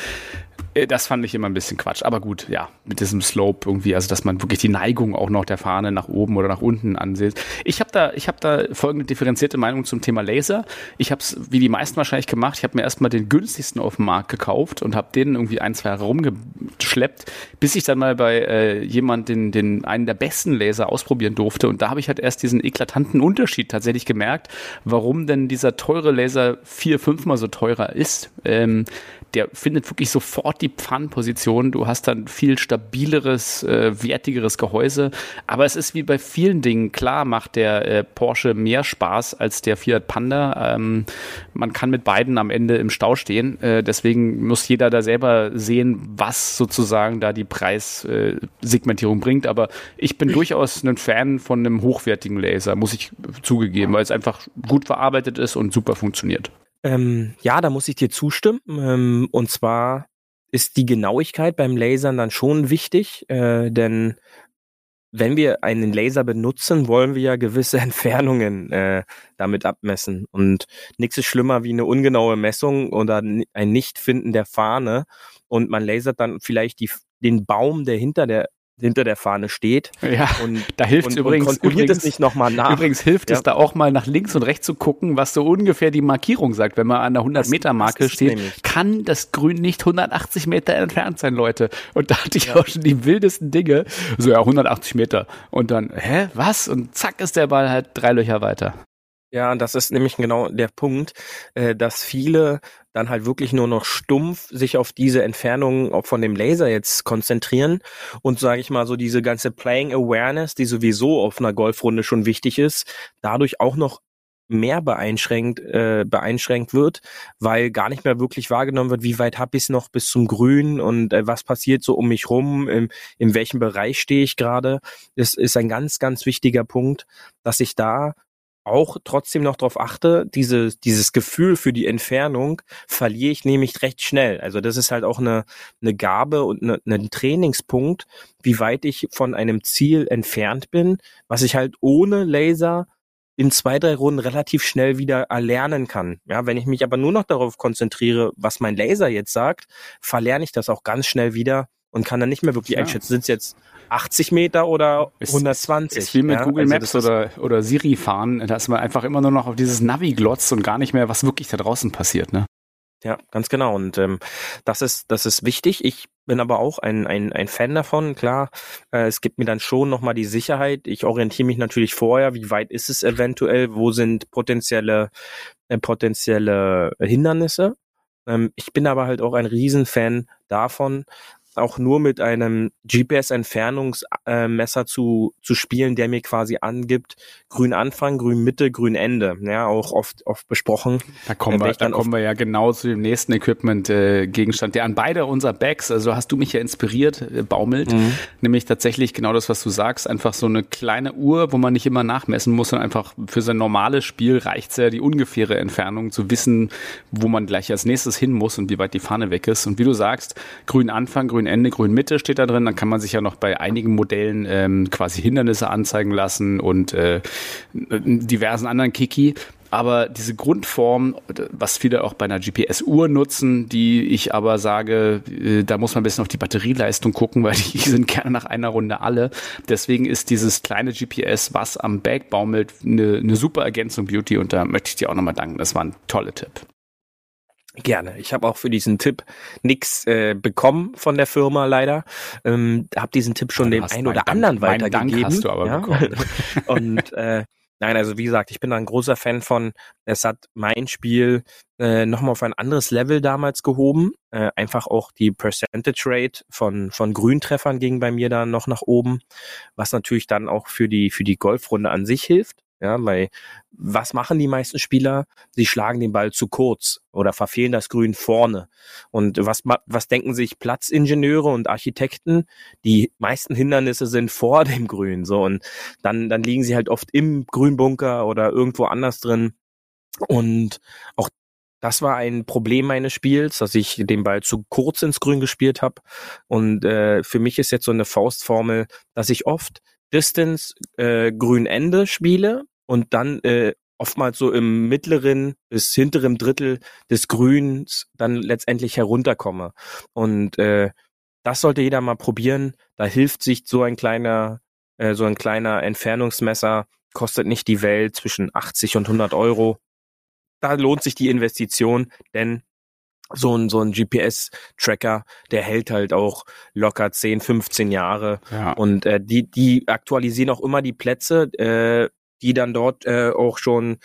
das fand ich immer ein bisschen Quatsch. Aber gut, ja, mit diesem Slope irgendwie, also dass man wirklich die Neigung auch noch der Fahne nach oben oder nach unten ansieht. Ich habe da, habe da folgende differenzierte Meinung zum Thema Laser. Ich habe es, wie die meisten wahrscheinlich gemacht, ich habe mir erstmal den günstigsten auf dem Markt gekauft und habe den irgendwie ein, zwei Jahre rumgeschleppt, bis ich dann mal bei äh, jemand den, den einen der besten Laser ausprobieren durfte. Und da habe ich halt erst diesen eklatanten Unterschied tatsächlich gemerkt, warum denn dieser teure Laser vier, fünfmal so teurer ist. Ähm, der findet wirklich sofort die Pfannenposition. Du hast dann viel stabileres, äh, wertigeres Gehäuse. Aber es ist wie bei vielen Dingen. Klar macht der äh, Porsche mehr Spaß als der Fiat Panda. Ähm, man kann mit beiden am Ende im Stau stehen. Äh, deswegen muss jeder da selber sehen, was sozusagen da die Preissegmentierung bringt. Aber ich bin durchaus ein Fan von einem hochwertigen Laser, muss ich zugegeben, weil es einfach gut verarbeitet ist und super funktioniert. Ähm, ja, da muss ich dir zustimmen. Ähm, und zwar ist die Genauigkeit beim Lasern dann schon wichtig, äh, denn wenn wir einen Laser benutzen, wollen wir ja gewisse Entfernungen äh, damit abmessen. Und nichts ist schlimmer wie eine ungenaue Messung oder ein Nichtfinden der Fahne. Und man lasert dann vielleicht die, den Baum, der hinter der hinter der Fahne steht. Ja, und, da hilft es übrigens. Und kontrolliert übrigens, es nicht nochmal nach. Übrigens hilft ja. es da auch mal nach links und rechts zu gucken, was so ungefähr die Markierung sagt. Wenn man an der 100-Meter-Marke steht, nämlich. kann das Grün nicht 180 Meter entfernt sein, Leute. Und da hatte ich ja. auch schon die wildesten Dinge. So, ja, 180 Meter. Und dann, hä, was? Und zack ist der Ball halt drei Löcher weiter. Ja, das ist nämlich genau der Punkt, äh, dass viele dann halt wirklich nur noch stumpf sich auf diese Entfernung auch von dem Laser jetzt konzentrieren und sage ich mal so diese ganze Playing Awareness, die sowieso auf einer Golfrunde schon wichtig ist, dadurch auch noch mehr beeinschränkt, äh, beeinschränkt wird, weil gar nicht mehr wirklich wahrgenommen wird, wie weit habe ich noch bis zum Grün und äh, was passiert so um mich rum, im, in welchem Bereich stehe ich gerade. Das ist ein ganz, ganz wichtiger Punkt, dass ich da auch trotzdem noch darauf achte, diese, dieses Gefühl für die Entfernung verliere ich nämlich recht schnell. Also das ist halt auch eine, eine Gabe und eine, ein Trainingspunkt, wie weit ich von einem Ziel entfernt bin, was ich halt ohne Laser in zwei, drei Runden relativ schnell wieder erlernen kann. Ja, wenn ich mich aber nur noch darauf konzentriere, was mein Laser jetzt sagt, verlerne ich das auch ganz schnell wieder und kann dann nicht mehr wirklich ja. einschätzen, sind es jetzt 80 Meter oder 120. Ist, ist wie mit ja? Google also Maps oder, oder Siri fahren, da ist man einfach immer nur noch auf dieses Navi glotzt und gar nicht mehr, was wirklich da draußen passiert, ne? Ja, ganz genau. Und ähm, das ist das ist wichtig. Ich bin aber auch ein, ein, ein Fan davon. Klar, äh, es gibt mir dann schon nochmal die Sicherheit. Ich orientiere mich natürlich vorher, wie weit ist es eventuell, wo sind potenzielle äh, potenzielle Hindernisse. Ähm, ich bin aber halt auch ein Riesenfan davon, auch nur mit einem GPS-Entfernungsmesser zu, zu spielen, der mir quasi angibt, grün Anfang, grün Mitte, grün Ende. Ja, auch oft, oft besprochen. Da kommen, wir, da kommen wir ja genau zu dem nächsten Equipment-Gegenstand, äh, der an beide unserer Bags, also hast du mich ja inspiriert, äh, baumelt, mhm. nämlich tatsächlich genau das, was du sagst, einfach so eine kleine Uhr, wo man nicht immer nachmessen muss, sondern einfach für sein normales Spiel reicht es ja, die ungefähre Entfernung zu wissen, wo man gleich als nächstes hin muss und wie weit die Fahne weg ist. Und wie du sagst, grün Anfang, grün Ende, grün Mitte steht da drin. Dann kann man sich ja noch bei einigen Modellen ähm, quasi Hindernisse anzeigen lassen und äh, diversen anderen Kiki. Aber diese Grundform, was viele auch bei einer GPS-Uhr nutzen, die ich aber sage, äh, da muss man ein bisschen auf die Batterieleistung gucken, weil die sind gerne nach einer Runde alle. Deswegen ist dieses kleine GPS, was am Bag baumelt, eine, eine super Ergänzung Beauty und da möchte ich dir auch nochmal danken. Das war ein toller Tipp. Gerne. Ich habe auch für diesen Tipp nichts äh, bekommen von der Firma leider. Ähm, habe diesen Tipp schon dem einen oder anderen Dank, weitergegeben. Dank hast du aber ja? bekommen. Und äh, nein, also wie gesagt, ich bin da ein großer Fan von. Es hat mein Spiel äh, nochmal auf ein anderes Level damals gehoben. Äh, einfach auch die Percentage Rate von von Grüntreffern ging bei mir da noch nach oben, was natürlich dann auch für die für die Golfrunde an sich hilft. Ja, weil was machen die meisten Spieler? Sie schlagen den Ball zu kurz oder verfehlen das Grün vorne. Und was, was denken sich Platzingenieure und Architekten? Die meisten Hindernisse sind vor dem Grün, so. Und dann, dann liegen sie halt oft im Grünbunker oder irgendwo anders drin. Und auch das war ein Problem meines Spiels, dass ich den Ball zu kurz ins Grün gespielt habe. Und äh, für mich ist jetzt so eine Faustformel, dass ich oft Distance äh, Grünende spiele und dann äh, oftmals so im mittleren bis hinteren Drittel des Grüns dann letztendlich herunterkomme. Und äh, das sollte jeder mal probieren. Da hilft sich so ein kleiner, äh, so ein kleiner Entfernungsmesser, kostet nicht die Welt zwischen 80 und 100 Euro. Da lohnt sich die Investition, denn so ein, so ein GPS-Tracker, der hält halt auch locker 10, 15 Jahre. Ja. Und äh, die, die aktualisieren auch immer die Plätze. Äh, die dann dort äh, auch schon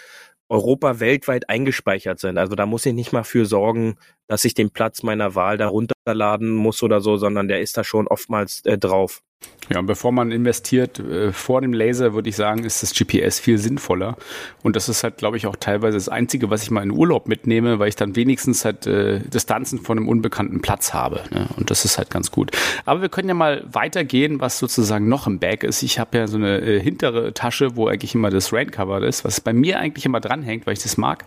Europa weltweit eingespeichert sind. Also da muss ich nicht mal für sorgen, dass ich den Platz meiner Wahl da runterladen muss oder so, sondern der ist da schon oftmals äh, drauf. Ja, und bevor man investiert äh, vor dem Laser, würde ich sagen, ist das GPS viel sinnvoller. Und das ist halt, glaube ich, auch teilweise das Einzige, was ich mal in Urlaub mitnehme, weil ich dann wenigstens halt äh, Distanzen von einem unbekannten Platz habe. Ne? Und das ist halt ganz gut. Aber wir können ja mal weitergehen, was sozusagen noch im Bag ist. Ich habe ja so eine äh, hintere Tasche, wo eigentlich immer das Raincover ist, was bei mir eigentlich immer dranhängt, weil ich das mag.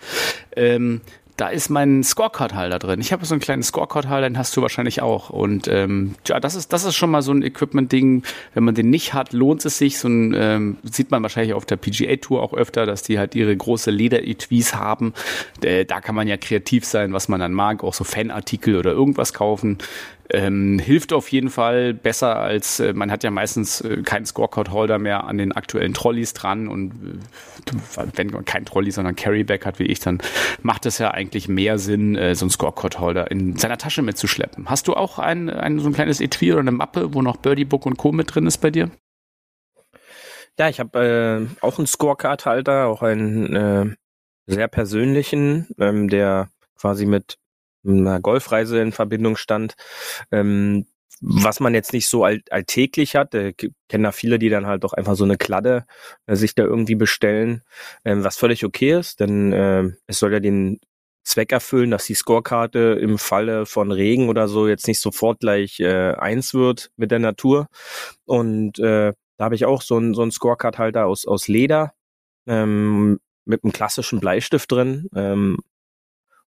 Ähm, da ist mein Scorecard-Halter drin. Ich habe so einen kleinen Scorecard-Halter, den hast du wahrscheinlich auch. Und ähm, ja, das ist, das ist schon mal so ein Equipment-Ding. Wenn man den nicht hat, lohnt es sich. So ein, ähm, sieht man wahrscheinlich auf der PGA-Tour auch öfter, dass die halt ihre große Leder-Etuis haben. Äh, da kann man ja kreativ sein, was man dann mag, auch so Fanartikel oder irgendwas kaufen. Ähm, hilft auf jeden Fall besser als, äh, man hat ja meistens äh, keinen Scorecard-Holder mehr an den aktuellen Trolleys dran und äh, wenn man kein Trolley, sondern Carryback hat wie ich, dann macht es ja eigentlich mehr Sinn, äh, so einen Scorecard-Holder in seiner Tasche mitzuschleppen. Hast du auch ein, ein so ein kleines Etui oder eine Mappe, wo noch Birdie Book und Co. mit drin ist bei dir? Ja, ich habe äh, auch einen Scorecard-Halter, auch einen äh, sehr persönlichen, ähm, der quasi mit einer Golfreise in Verbindung stand. Ähm, was man jetzt nicht so all, alltäglich hat, äh, kennen da viele, die dann halt doch einfach so eine Kladde äh, sich da irgendwie bestellen, ähm, was völlig okay ist, denn äh, es soll ja den Zweck erfüllen, dass die Scorekarte im Falle von Regen oder so jetzt nicht sofort gleich äh, eins wird mit der Natur. Und äh, da habe ich auch so ein so ein Scorecard-Halter aus aus Leder ähm, mit einem klassischen Bleistift drin. Ähm,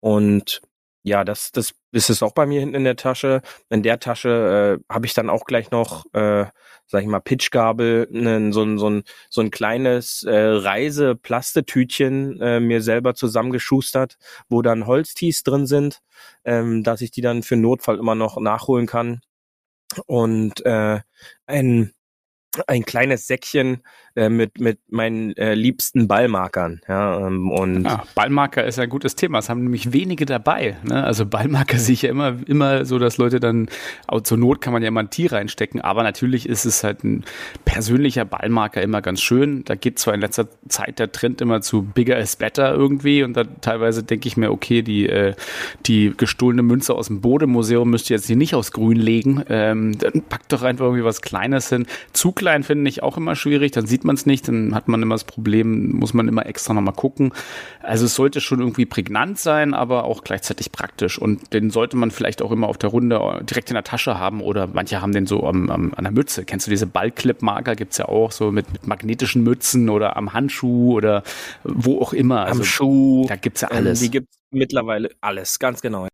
und ja, das, das ist es auch bei mir hinten in der Tasche. In der Tasche äh, habe ich dann auch gleich noch, äh, sag ich mal, Pitchgabel, ne, so, ein so, ein so ein kleines äh, Reiseplastetütchen äh, mir selber zusammengeschustert, wo dann Holztees drin sind, ähm, dass ich die dann für Notfall immer noch nachholen kann. Und äh, ein ein kleines Säckchen äh, mit mit meinen äh, liebsten Ballmarkern. Ja, ähm, und ja, Ballmarker ist ein gutes Thema. Es haben nämlich wenige dabei. Ne? Also Ballmarker sehe ich ja immer immer so, dass Leute dann auch zur Not kann man ja mal ein Tier reinstecken. Aber natürlich ist es halt ein persönlicher Ballmarker immer ganz schön. Da geht zwar in letzter Zeit der Trend immer zu bigger is better irgendwie und da teilweise denke ich mir, okay, die äh, die gestohlene Münze aus dem Bodemuseum müsst ihr jetzt hier nicht aus Grün legen. Ähm, dann packt doch einfach irgendwie was Kleines hin. Zu klein finde ich auch immer schwierig. Dann sieht man es nicht, dann hat man immer das Problem, muss man immer extra nochmal gucken. Also es sollte schon irgendwie prägnant sein, aber auch gleichzeitig praktisch. Und den sollte man vielleicht auch immer auf der Runde direkt in der Tasche haben oder manche haben den so am, am, an der Mütze. Kennst du diese Ballclip-Marker? Gibt es ja auch so mit, mit, magnetischen Mützen oder am Handschuh oder wo auch immer. Also, am Schuh. Da gibt es ja alles. Ähm, die gibt es mittlerweile alles, ganz genau.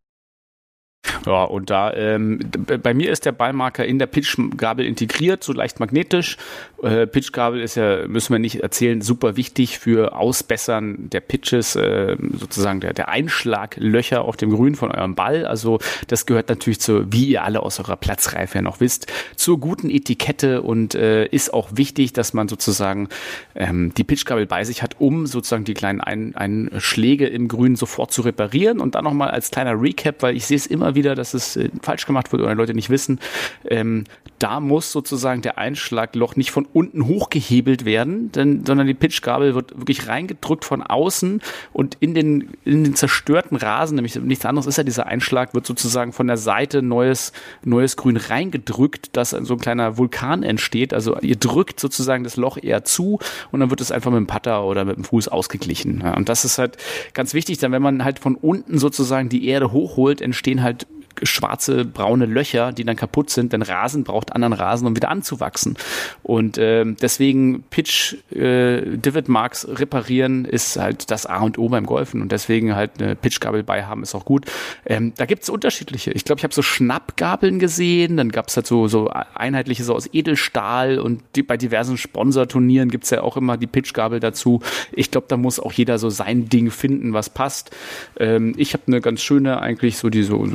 Ja, und da ähm, bei mir ist der Ballmarker in der Pitchgabel integriert, so leicht magnetisch. Äh, Pitchgabel ist ja, müssen wir nicht erzählen, super wichtig für Ausbessern der Pitches, äh, sozusagen der, der Einschlaglöcher auf dem Grün von eurem Ball. Also das gehört natürlich zu, wie ihr alle aus eurer Platzreife noch wisst, zur guten Etikette und äh, ist auch wichtig, dass man sozusagen ähm, die Pitchgabel bei sich hat, um sozusagen die kleinen Ein Einschläge im Grün sofort zu reparieren. Und dann nochmal als kleiner Recap, weil ich sehe es immer wieder, dass es äh, falsch gemacht wird oder Leute nicht wissen, ähm, da muss sozusagen der Einschlagloch nicht von unten hochgehebelt werden, denn, sondern die Pitchgabel wird wirklich reingedrückt von außen und in den, in den zerstörten Rasen, nämlich nichts anderes ist ja dieser Einschlag, wird sozusagen von der Seite neues, neues Grün reingedrückt, dass so ein kleiner Vulkan entsteht. Also ihr drückt sozusagen das Loch eher zu und dann wird es einfach mit dem Putter oder mit dem Fuß ausgeglichen. Ja, und das ist halt ganz wichtig, denn wenn man halt von unten sozusagen die Erde hochholt, entstehen halt schwarze, braune Löcher, die dann kaputt sind, denn Rasen braucht anderen Rasen, um wieder anzuwachsen. Und äh, deswegen Pitch äh, Divid Marks reparieren ist halt das A und O beim Golfen und deswegen halt eine Pitchgabel bei haben ist auch gut. Ähm, da gibt's unterschiedliche. Ich glaube, ich habe so Schnappgabeln gesehen, dann gab's halt so, so einheitliche so aus Edelstahl und die, bei diversen Sponsorturnieren gibt's ja auch immer die Pitchgabel dazu. Ich glaube, da muss auch jeder so sein Ding finden, was passt. Ähm, ich habe eine ganz schöne eigentlich so die so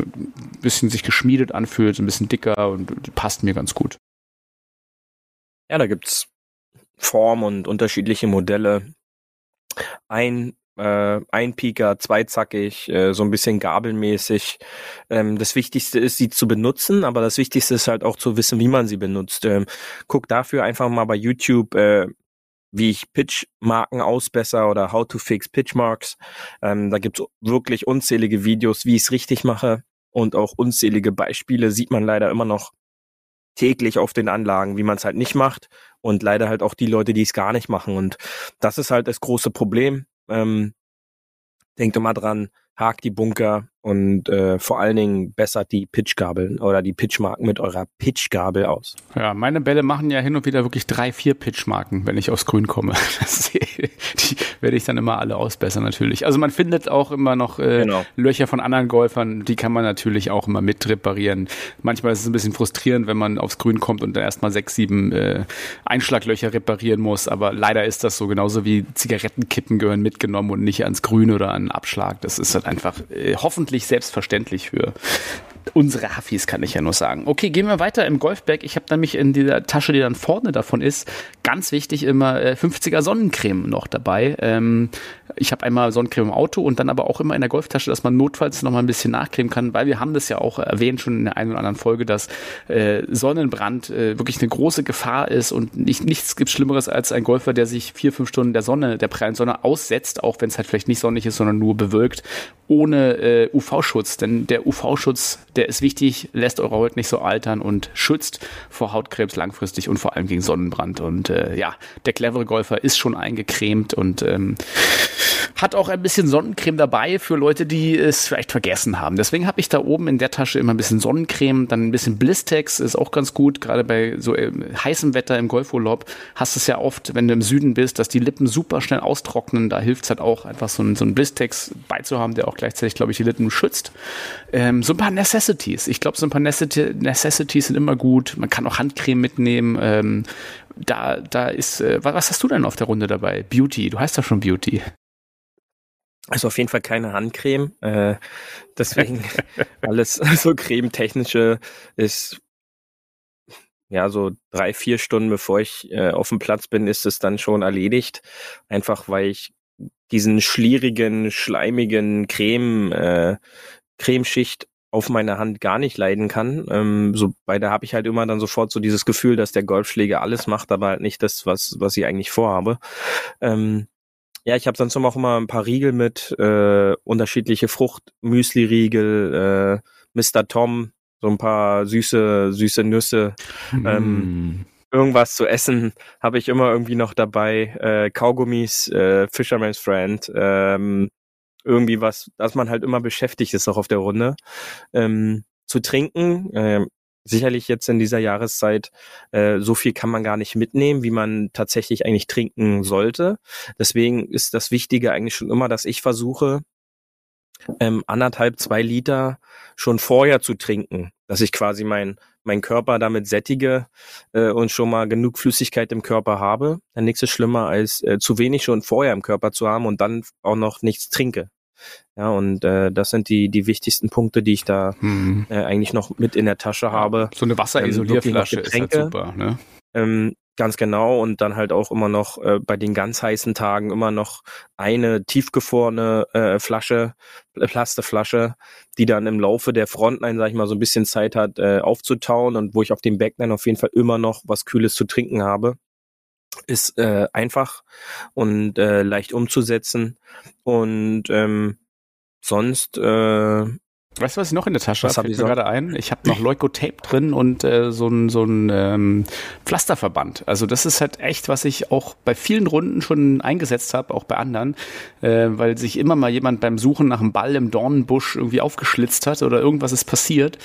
bisschen sich geschmiedet anfühlt, ein bisschen dicker und passt mir ganz gut. Ja, da gibt's Form und unterschiedliche Modelle. Ein äh, Einpieker, zweizackig, äh, so ein bisschen gabelmäßig. Ähm, das Wichtigste ist, sie zu benutzen, aber das Wichtigste ist halt auch zu wissen, wie man sie benutzt. Ähm, guck dafür einfach mal bei YouTube, äh, wie ich Pitch-Marken ausbesser oder how to fix Pitch-Marks. Ähm, da gibt's wirklich unzählige Videos, wie ich es richtig mache und auch unzählige Beispiele sieht man leider immer noch täglich auf den Anlagen, wie man es halt nicht macht und leider halt auch die Leute, die es gar nicht machen und das ist halt das große Problem. Ähm, denkt immer dran, hakt die Bunker und äh, vor allen Dingen bessert die Pitchgabeln oder die Pitchmarken mit eurer Pitchgabel aus. Ja, meine Bälle machen ja hin und wieder wirklich drei, vier Pitchmarken, wenn ich aufs Grün komme. Das, die werde ich dann immer alle ausbessern natürlich. Also man findet auch immer noch äh, genau. Löcher von anderen Golfern, die kann man natürlich auch immer mit reparieren. Manchmal ist es ein bisschen frustrierend, wenn man aufs Grün kommt und dann erstmal sechs, sieben äh, Einschlaglöcher reparieren muss. Aber leider ist das so genauso wie Zigarettenkippen gehören mitgenommen und nicht ans Grün oder an Abschlag. Das ist halt einfach äh, hoffentlich selbstverständlich für unsere Huffis, kann ich ja nur sagen. Okay, gehen wir weiter im Golfbag. Ich habe nämlich in dieser Tasche, die dann vorne davon ist, ganz wichtig immer äh, 50er Sonnencreme noch dabei. Ähm, ich habe einmal Sonnencreme im Auto und dann aber auch immer in der Golftasche, dass man notfalls noch mal ein bisschen nachcremen kann, weil wir haben das ja auch erwähnt schon in der einen oder anderen Folge, dass äh, Sonnenbrand äh, wirklich eine große Gefahr ist und nicht, nichts gibt Schlimmeres als ein Golfer, der sich vier, fünf Stunden der Sonne, der prallen Sonne aussetzt, auch wenn es halt vielleicht nicht sonnig ist, sondern nur bewölkt, ohne äh, UV-Schutz. Denn der UV-Schutz, der ist wichtig, lässt eure Haut nicht so altern und schützt vor Hautkrebs langfristig und vor allem gegen Sonnenbrand. Und äh, ja, der clevere Golfer ist schon eingecremt und ähm, hat auch ein bisschen Sonnencreme dabei für Leute, die es vielleicht vergessen haben. Deswegen habe ich da oben in der Tasche immer ein bisschen Sonnencreme, dann ein bisschen Blistex ist auch ganz gut. Gerade bei so äh, heißem Wetter im Golfurlaub hast du es ja oft, wenn du im Süden bist, dass die Lippen super schnell austrocknen. Da hilft es halt auch einfach so ein, so ein Blistex beizuhaben, der auch gleichzeitig, glaube ich, die Lippen schützt. Ähm, so ein paar Necessities. Ich glaube, so ein paar Necessities sind immer gut. Man kann auch Handcreme mitnehmen. Ähm, da, da ist, äh, was hast du denn auf der Runde dabei? Beauty, du heißt doch schon Beauty. Also auf jeden Fall keine Handcreme. Äh, deswegen alles so cremetechnische ist ja so drei, vier Stunden bevor ich äh, auf dem Platz bin, ist es dann schon erledigt. Einfach weil ich diesen schlierigen, schleimigen Creme, äh, Cremeschicht auf meiner Hand gar nicht leiden kann. Ähm, so bei da habe ich halt immer dann sofort so dieses Gefühl, dass der Golfschläger alles macht, aber halt nicht das, was was ich eigentlich vorhabe. Ähm, ja, ich habe sonst auch immer ein paar Riegel mit, äh, unterschiedliche Frucht, Müsli-Riegel, äh, Mr. Tom, so ein paar süße, süße Nüsse. Mm. Ähm, irgendwas zu essen habe ich immer irgendwie noch dabei. Äh, Kaugummis, äh, Fisherman's Friend, ähm, irgendwie was, dass man halt immer beschäftigt ist auch auf der Runde. Ähm, zu trinken, äh, sicherlich jetzt in dieser Jahreszeit äh, so viel kann man gar nicht mitnehmen, wie man tatsächlich eigentlich trinken sollte. Deswegen ist das Wichtige eigentlich schon immer, dass ich versuche, ähm, anderthalb, zwei Liter schon vorher zu trinken, dass ich quasi mein mein Körper damit sättige äh, und schon mal genug Flüssigkeit im Körper habe. Dann nichts ist schlimmer als äh, zu wenig schon vorher im Körper zu haben und dann auch noch nichts trinke. Ja, und äh, das sind die die wichtigsten Punkte, die ich da mhm. äh, eigentlich noch mit in der Tasche habe. So eine Wasserisolierflasche ähm, ist halt super, ne? Ähm, Ganz genau und dann halt auch immer noch äh, bei den ganz heißen Tagen immer noch eine tiefgefrorene äh, Flasche, äh, Plasteflasche, die dann im Laufe der Frontline, sag ich mal, so ein bisschen Zeit hat äh, aufzutauen und wo ich auf dem Backline auf jeden Fall immer noch was Kühles zu trinken habe ist äh, einfach und äh, leicht umzusetzen und ähm, sonst äh, Weißt du, was ich noch in der Tasche habe? Hab ich mir gerade ein. Ich habe noch Leukotape drin und äh, so ein, so ein ähm, Pflasterverband. Also das ist halt echt, was ich auch bei vielen Runden schon eingesetzt habe, auch bei anderen, äh, weil sich immer mal jemand beim Suchen nach einem Ball im Dornenbusch irgendwie aufgeschlitzt hat oder irgendwas ist passiert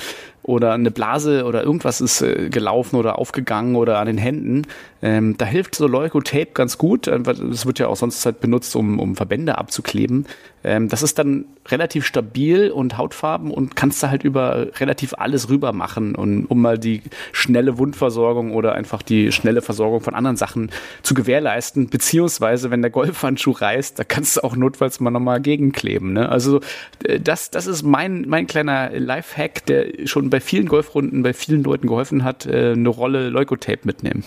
oder eine Blase oder irgendwas ist äh, gelaufen oder aufgegangen oder an den Händen. Ähm, da hilft so Leukotape ganz gut. Das wird ja auch sonst halt benutzt, um, um Verbände abzukleben. Ähm, das ist dann relativ stabil und hautfarben und kannst da halt über relativ alles rüber machen, und, um mal die schnelle Wundversorgung oder einfach die schnelle Versorgung von anderen Sachen zu gewährleisten. Beziehungsweise, wenn der Golfhandschuh reißt, da kannst du auch notfalls mal nochmal gegenkleben. Ne? Also äh, das, das ist mein, mein kleiner Lifehack, der schon bei vielen Golfrunden, bei vielen Leuten geholfen hat, äh, eine Rolle Leukotape mitnehmen.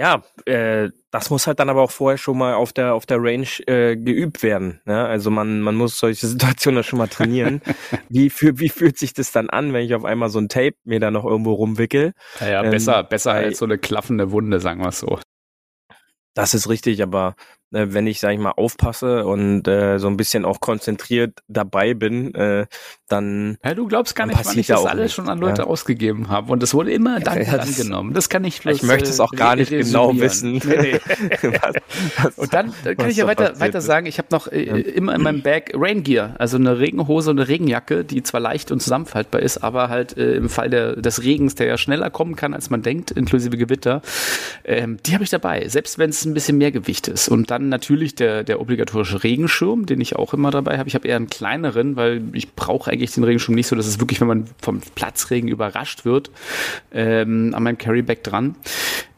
Ja, äh, das muss halt dann aber auch vorher schon mal auf der auf der Range äh, geübt werden. Ne? Also man man muss solche Situationen schon mal trainieren. wie für, wie fühlt sich das dann an, wenn ich auf einmal so ein Tape mir da noch irgendwo rumwickel? Ja, ja ähm, besser besser als so eine klaffende Wunde, sagen wir so. Das ist richtig, aber äh, wenn ich, sag ich mal, aufpasse und äh, so ein bisschen auch konzentriert dabei bin, äh, dann. Ja, du glaubst gar nicht, wann ich das alles schon an Leute ja. ausgegeben habe. Und es wurde immer dann ja, angenommen. Das kann ich bloß, Ich möchte es auch gar nicht genau wissen. Nee, nee. was, was, und dann, dann kann ich ja weiter, weiter sagen, ich habe noch äh, immer in meinem Bag Rain Gear, also eine Regenhose und eine Regenjacke, die zwar leicht und zusammenfaltbar ist, aber halt äh, im Fall der, des Regens, der ja schneller kommen kann, als man denkt, inklusive Gewitter, ähm, die habe ich dabei, selbst wenn es ein bisschen mehr Gewicht ist. Und dann dann natürlich der, der obligatorische Regenschirm, den ich auch immer dabei habe. Ich habe eher einen kleineren, weil ich brauche eigentlich den Regenschirm nicht so, dass es wirklich, wenn man vom Platzregen überrascht wird, ähm, an meinem Carryback dran.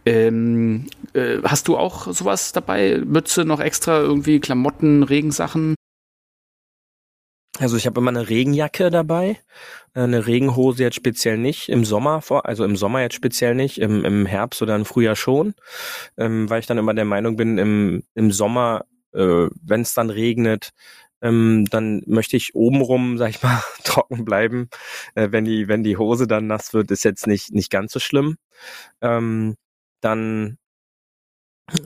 Ähm, äh, hast du auch sowas dabei? Mütze noch extra, irgendwie Klamotten, Regensachen? Also ich habe immer eine Regenjacke dabei, eine Regenhose jetzt speziell nicht, im Sommer vor, also im Sommer jetzt speziell nicht, im, im Herbst oder im Frühjahr schon, ähm, weil ich dann immer der Meinung bin, im, im Sommer, äh, wenn es dann regnet, ähm, dann möchte ich obenrum, sag ich mal, trocken bleiben. Äh, wenn die, wenn die Hose dann nass wird, ist jetzt nicht nicht ganz so schlimm. Ähm, dann,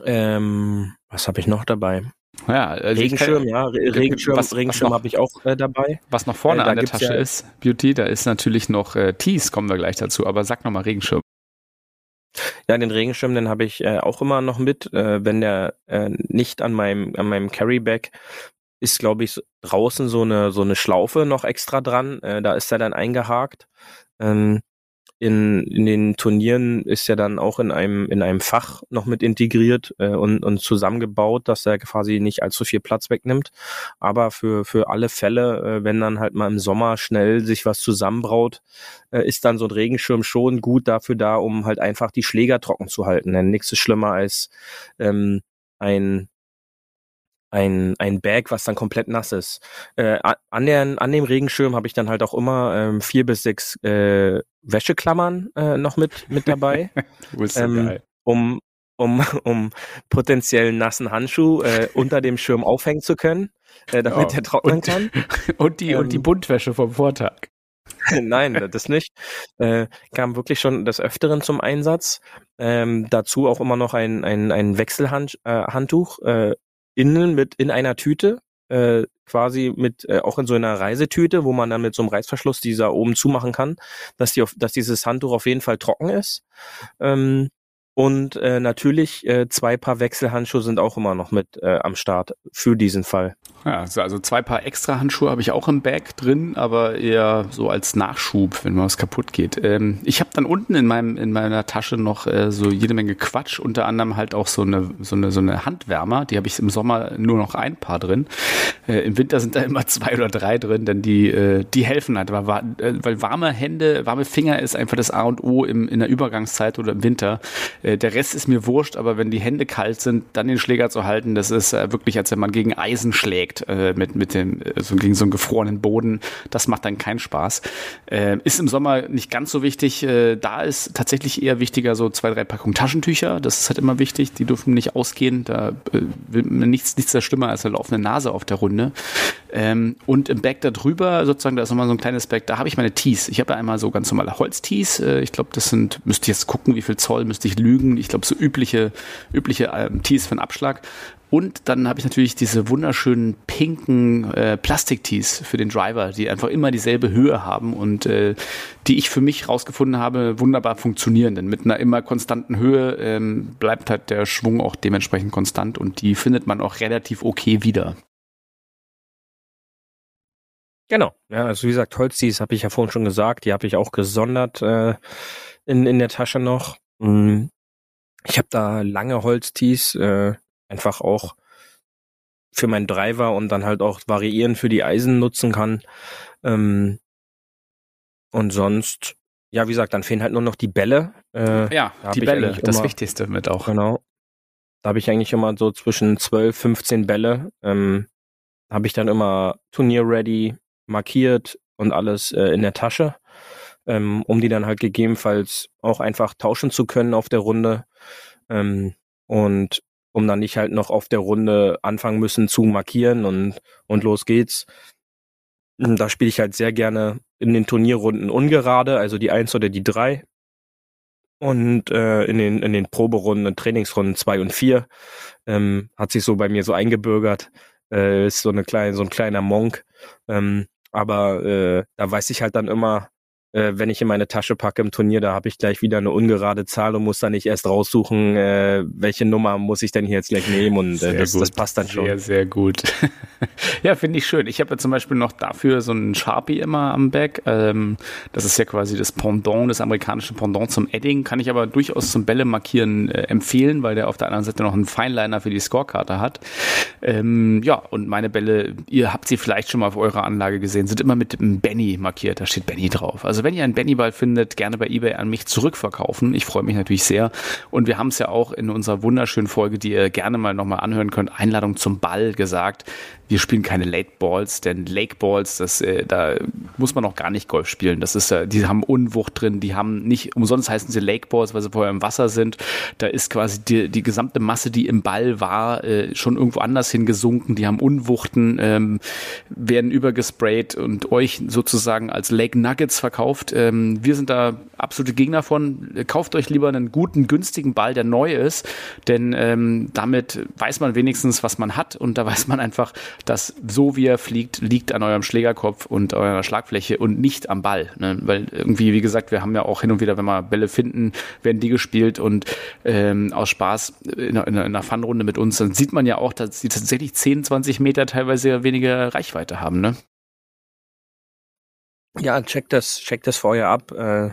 ähm, was habe ich noch dabei? Ja, also Regenschirm, kann, ja, Regenschirm, was, Regenschirm habe ich auch äh, dabei. Was noch vorne äh, an der Tasche ja, ist, Beauty, da ist natürlich noch äh, Tees, kommen wir gleich dazu, aber sag nochmal Regenschirm. Ja, den Regenschirm, den habe ich äh, auch immer noch mit, äh, wenn der äh, nicht an meinem an meinem Carryback ist, glaube ich, draußen so eine so eine Schlaufe noch extra dran, äh, da ist er dann eingehakt. Ähm, in, in den Turnieren ist ja dann auch in einem, in einem Fach noch mit integriert äh, und, und zusammengebaut, dass er quasi nicht allzu viel Platz wegnimmt. Aber für, für alle Fälle, äh, wenn dann halt mal im Sommer schnell sich was zusammenbraut, äh, ist dann so ein Regenschirm schon gut dafür da, um halt einfach die Schläger trocken zu halten. Denn nichts ist schlimmer als ähm, ein ein, ein Bag, was dann komplett nass ist. Äh, an, der, an dem Regenschirm habe ich dann halt auch immer ähm, vier bis sechs äh, Wäscheklammern äh, noch mit, mit dabei. ähm, um, um, um potenziellen nassen Handschuh äh, unter dem Schirm aufhängen zu können, äh, damit oh. er trocknen und, kann. Und die, ähm, und die Buntwäsche vom Vortag. Nein, das nicht. Äh, kam wirklich schon des Öfteren zum Einsatz. Ähm, dazu auch immer noch ein, ein, ein Wechselhandtuch, äh, innen mit in einer Tüte, äh, quasi mit äh, auch in so einer Reisetüte, wo man dann mit so einem Reißverschluss dieser oben zumachen kann, dass die auf, dass dieses Handtuch auf jeden Fall trocken ist. Ähm, Und äh, natürlich äh, zwei Paar Wechselhandschuhe sind auch immer noch mit äh, am Start für diesen Fall. Ja, also zwei Paar extra Handschuhe habe ich auch im Bag drin, aber eher so als Nachschub, wenn mal was kaputt geht. Ähm, ich habe dann unten in meinem in meiner Tasche noch äh, so jede Menge Quatsch, unter anderem halt auch so eine so eine so eine Handwärmer, die habe ich im Sommer nur noch ein Paar drin. Äh, Im Winter sind da immer zwei oder drei drin, denn die äh, die helfen halt, weil, äh, weil warme Hände, warme Finger ist einfach das A und O im, in der Übergangszeit oder im Winter. Äh, der Rest ist mir wurscht, aber wenn die Hände kalt sind, dann den Schläger zu halten, das ist äh, wirklich, als wenn man gegen Eisen schlägt äh, mit, mit dem, äh, so gegen so einen gefrorenen Boden. Das macht dann keinen Spaß. Äh, ist im Sommer nicht ganz so wichtig. Da ist tatsächlich eher wichtiger so zwei, drei Packungen Taschentücher. Das ist halt immer wichtig. Die dürfen nicht ausgehen. Da will nichts, nichts der schlimmer als eine laufende Nase auf der Runde. Ähm, und im Bag da drüber, sozusagen, da ist nochmal so ein kleines Bag, da habe ich meine Tees. Ich habe einmal so ganz normale Holztees. Ich glaube, das sind, müsste ich jetzt gucken, wie viel Zoll müsste ich lügen. Ich glaube, so übliche, übliche ähm, Tees für einen Abschlag. Und dann habe ich natürlich diese wunderschönen pinken äh, Plastiktees für den Driver, die einfach immer dieselbe Höhe haben und äh, die ich für mich rausgefunden habe, wunderbar funktionieren. Denn mit einer immer konstanten Höhe ähm, bleibt halt der Schwung auch dementsprechend konstant und die findet man auch relativ okay wieder. Genau, ja, also wie gesagt, Holztees habe ich ja vorhin schon gesagt, die habe ich auch gesondert äh, in, in der Tasche noch. Mm, ich habe da lange Holztees, äh, einfach auch für meinen Driver und dann halt auch variieren für die Eisen nutzen kann. Ähm, und sonst, ja, wie gesagt, dann fehlen halt nur noch die Bälle. Äh, ja, die Bälle, das immer, Wichtigste mit auch. Genau. Da habe ich eigentlich immer so zwischen 12, 15 Bälle. Ähm, habe ich dann immer Turnier-ready markiert und alles äh, in der Tasche, ähm, um die dann halt gegebenenfalls auch einfach tauschen zu können auf der Runde. Ähm, und um dann nicht halt noch auf der Runde anfangen müssen zu markieren und, und los geht's. Da spiele ich halt sehr gerne in den Turnierrunden ungerade, also die Eins oder die Drei. Und äh, in den in den Proberunden, Trainingsrunden zwei und vier ähm, hat sich so bei mir so eingebürgert. Äh, ist so eine kleine, so ein kleiner Monk. Ähm, aber äh, da weiß ich halt dann immer, äh, wenn ich in meine Tasche packe im Turnier, da habe ich gleich wieder eine ungerade Zahl und muss dann nicht erst raussuchen, äh, welche Nummer muss ich denn hier jetzt gleich nehmen und äh, das, das, passt dann schon. Sehr, sehr gut. ja, finde ich schön. Ich habe ja zum Beispiel noch dafür so einen Sharpie immer am Back. Ähm, das ist ja quasi das Pendant, das amerikanische Pendant zum Edding. Kann ich aber durchaus zum Bälle markieren äh, empfehlen, weil der auf der anderen Seite noch einen Fineliner für die Scorekarte hat. Ähm, ja, und meine Bälle, ihr habt sie vielleicht schon mal auf eurer Anlage gesehen, sind immer mit einem Benny markiert. Da steht Benny drauf. Also wenn ihr einen Bennyball findet, gerne bei eBay an mich zurückverkaufen. Ich freue mich natürlich sehr. Und wir haben es ja auch in unserer wunderschönen Folge, die ihr gerne mal nochmal anhören könnt, Einladung zum Ball gesagt wir spielen keine Late Balls, denn Lake Balls, das, äh, da muss man noch gar nicht Golf spielen. Das ist, die haben Unwucht drin, die haben nicht, umsonst heißen sie Lake Balls, weil sie vorher im Wasser sind. Da ist quasi die, die gesamte Masse, die im Ball war, äh, schon irgendwo anders hingesunken. Die haben Unwuchten, ähm, werden übergesprayt und euch sozusagen als Lake Nuggets verkauft. Ähm, wir sind da absolute Gegner von. Kauft euch lieber einen guten, günstigen Ball, der neu ist, denn ähm, damit weiß man wenigstens, was man hat und da weiß man einfach, dass so wie er fliegt, liegt an eurem Schlägerkopf und eurer Schlagfläche und nicht am Ball. Ne? Weil irgendwie, wie gesagt, wir haben ja auch hin und wieder, wenn wir Bälle finden, werden die gespielt und ähm, aus Spaß in einer, in einer Fun-Runde mit uns, dann sieht man ja auch, dass sie tatsächlich 10, 20 Meter teilweise weniger Reichweite haben. Ne? Ja, checkt das, checkt das vorher ab. Äh,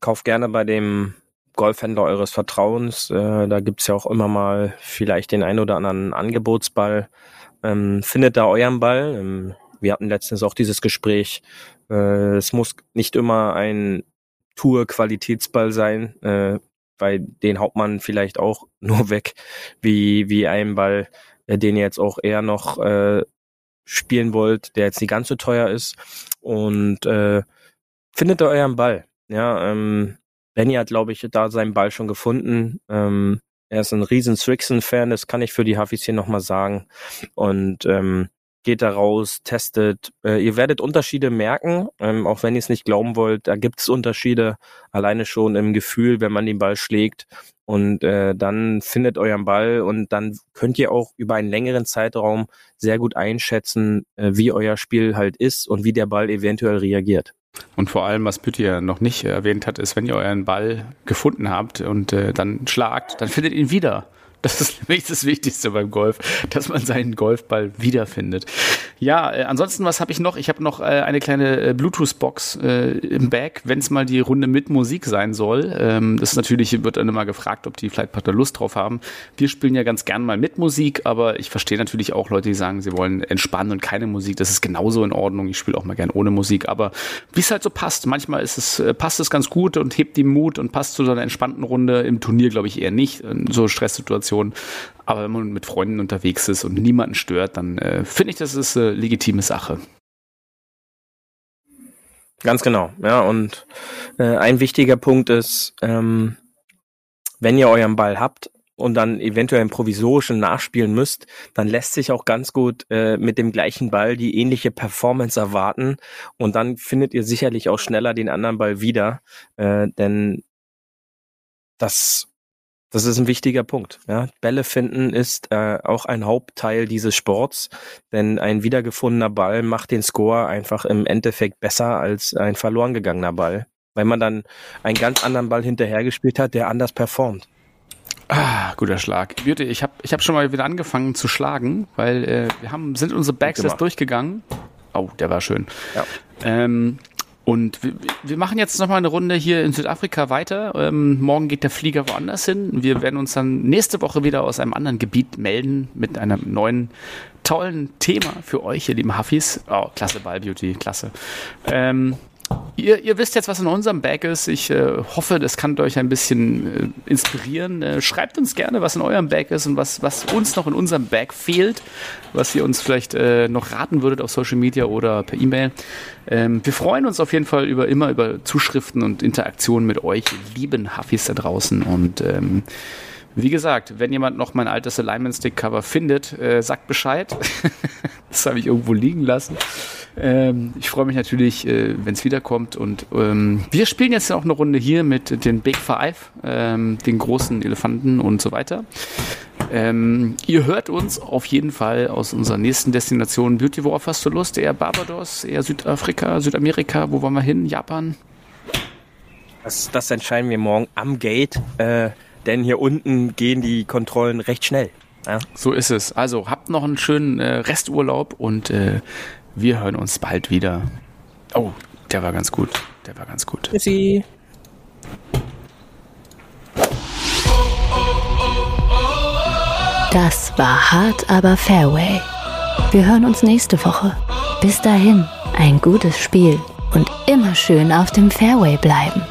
kauft gerne bei dem Golfhändler eures Vertrauens. Äh, da gibt's ja auch immer mal vielleicht den ein oder anderen Angebotsball. Ähm, findet da euren Ball. Ähm, wir hatten letztens auch dieses Gespräch. Äh, es muss nicht immer ein Tour-Qualitätsball sein, äh, bei den haut man vielleicht auch nur weg, wie, wie ein Ball, äh, den jetzt auch eher noch äh, spielen wollt, der jetzt nicht ganz so teuer ist. Und äh, findet da euren Ball. Ja, ähm, Benny hat, glaube ich, da seinen Ball schon gefunden. Ähm, er ist ein riesen Strixon-Fan, das kann ich für die Hafis hier nochmal sagen. Und ähm, geht da raus, testet. Äh, ihr werdet Unterschiede merken, ähm, auch wenn ihr es nicht glauben wollt. Da gibt es Unterschiede alleine schon im Gefühl, wenn man den Ball schlägt. Und äh, dann findet euren Ball und dann könnt ihr auch über einen längeren Zeitraum sehr gut einschätzen, äh, wie euer Spiel halt ist und wie der Ball eventuell reagiert. Und vor allem, was Bütti ja noch nicht erwähnt hat, ist, wenn ihr euren Ball gefunden habt und äh, dann schlagt, dann findet ihn wieder. Das ist nämlich das Wichtigste beim Golf, dass man seinen Golfball wiederfindet. Ja, äh, ansonsten, was habe ich noch? Ich habe noch äh, eine kleine äh, Bluetooth-Box äh, im Bag, wenn es mal die Runde mit Musik sein soll. Ähm, das natürlich, wird dann immer gefragt, ob die Flightpartner Lust drauf haben. Wir spielen ja ganz gern mal mit Musik, aber ich verstehe natürlich auch Leute, die sagen, sie wollen entspannen und keine Musik. Das ist genauso in Ordnung. Ich spiele auch mal gern ohne Musik, aber wie es halt so passt. Manchmal ist es, äh, passt es ganz gut und hebt die Mut und passt zu so einer entspannten Runde. Im Turnier glaube ich eher nicht. In so Stresssituationen. Aber wenn man mit Freunden unterwegs ist und niemanden stört, dann äh, finde ich, das ist eine legitime Sache. Ganz genau, ja. Und äh, ein wichtiger Punkt ist, ähm, wenn ihr euren Ball habt und dann eventuell im provisorischen nachspielen müsst, dann lässt sich auch ganz gut äh, mit dem gleichen Ball die ähnliche Performance erwarten und dann findet ihr sicherlich auch schneller den anderen Ball wieder, äh, denn das das ist ein wichtiger Punkt. Ja. Bälle finden ist äh, auch ein Hauptteil dieses Sports, denn ein wiedergefundener Ball macht den Score einfach im Endeffekt besser als ein verloren gegangener Ball, weil man dann einen ganz anderen Ball hinterhergespielt hat, der anders performt. Ah, guter Schlag. Ich habe ich hab schon mal wieder angefangen zu schlagen, weil äh, wir haben, sind unsere Bags jetzt durchgegangen. Oh, der war schön. Ja. Ähm, und wir, wir machen jetzt nochmal eine Runde hier in Südafrika weiter. Ähm, morgen geht der Flieger woanders hin. Wir werden uns dann nächste Woche wieder aus einem anderen Gebiet melden mit einem neuen tollen Thema für euch, ihr lieben Huffis. Oh, klasse Ball Beauty, klasse. Ähm, Ihr, ihr, wisst jetzt, was in unserem Bag ist. Ich äh, hoffe, das kann euch ein bisschen äh, inspirieren. Äh, schreibt uns gerne, was in eurem Bag ist und was, was uns noch in unserem Bag fehlt, was ihr uns vielleicht äh, noch raten würdet auf Social Media oder per E-Mail. Ähm, wir freuen uns auf jeden Fall über immer über Zuschriften und Interaktionen mit euch, lieben Huffis da draußen. Und ähm, wie gesagt, wenn jemand noch mein altes Alignment Stick Cover findet, äh, sagt Bescheid. das habe ich irgendwo liegen lassen. Ähm, ich freue mich natürlich, äh, wenn es wiederkommt. Und ähm, wir spielen jetzt auch eine Runde hier mit den Big Five, ähm, den großen Elefanten und so weiter. Ähm, ihr hört uns auf jeden Fall aus unserer nächsten Destination. Beauty, worauf hast du Lust? Eher Barbados, eher Südafrika, Südamerika? Wo wollen wir hin? Japan? Das, das entscheiden wir morgen am Gate, äh, denn hier unten gehen die Kontrollen recht schnell. Ja. So ist es. Also habt noch einen schönen äh, Resturlaub und äh, wir hören uns bald wieder. Oh, der war ganz gut. Der war ganz gut. Tschüssi. Das war hart, aber Fairway. Wir hören uns nächste Woche. Bis dahin, ein gutes Spiel und immer schön auf dem Fairway bleiben.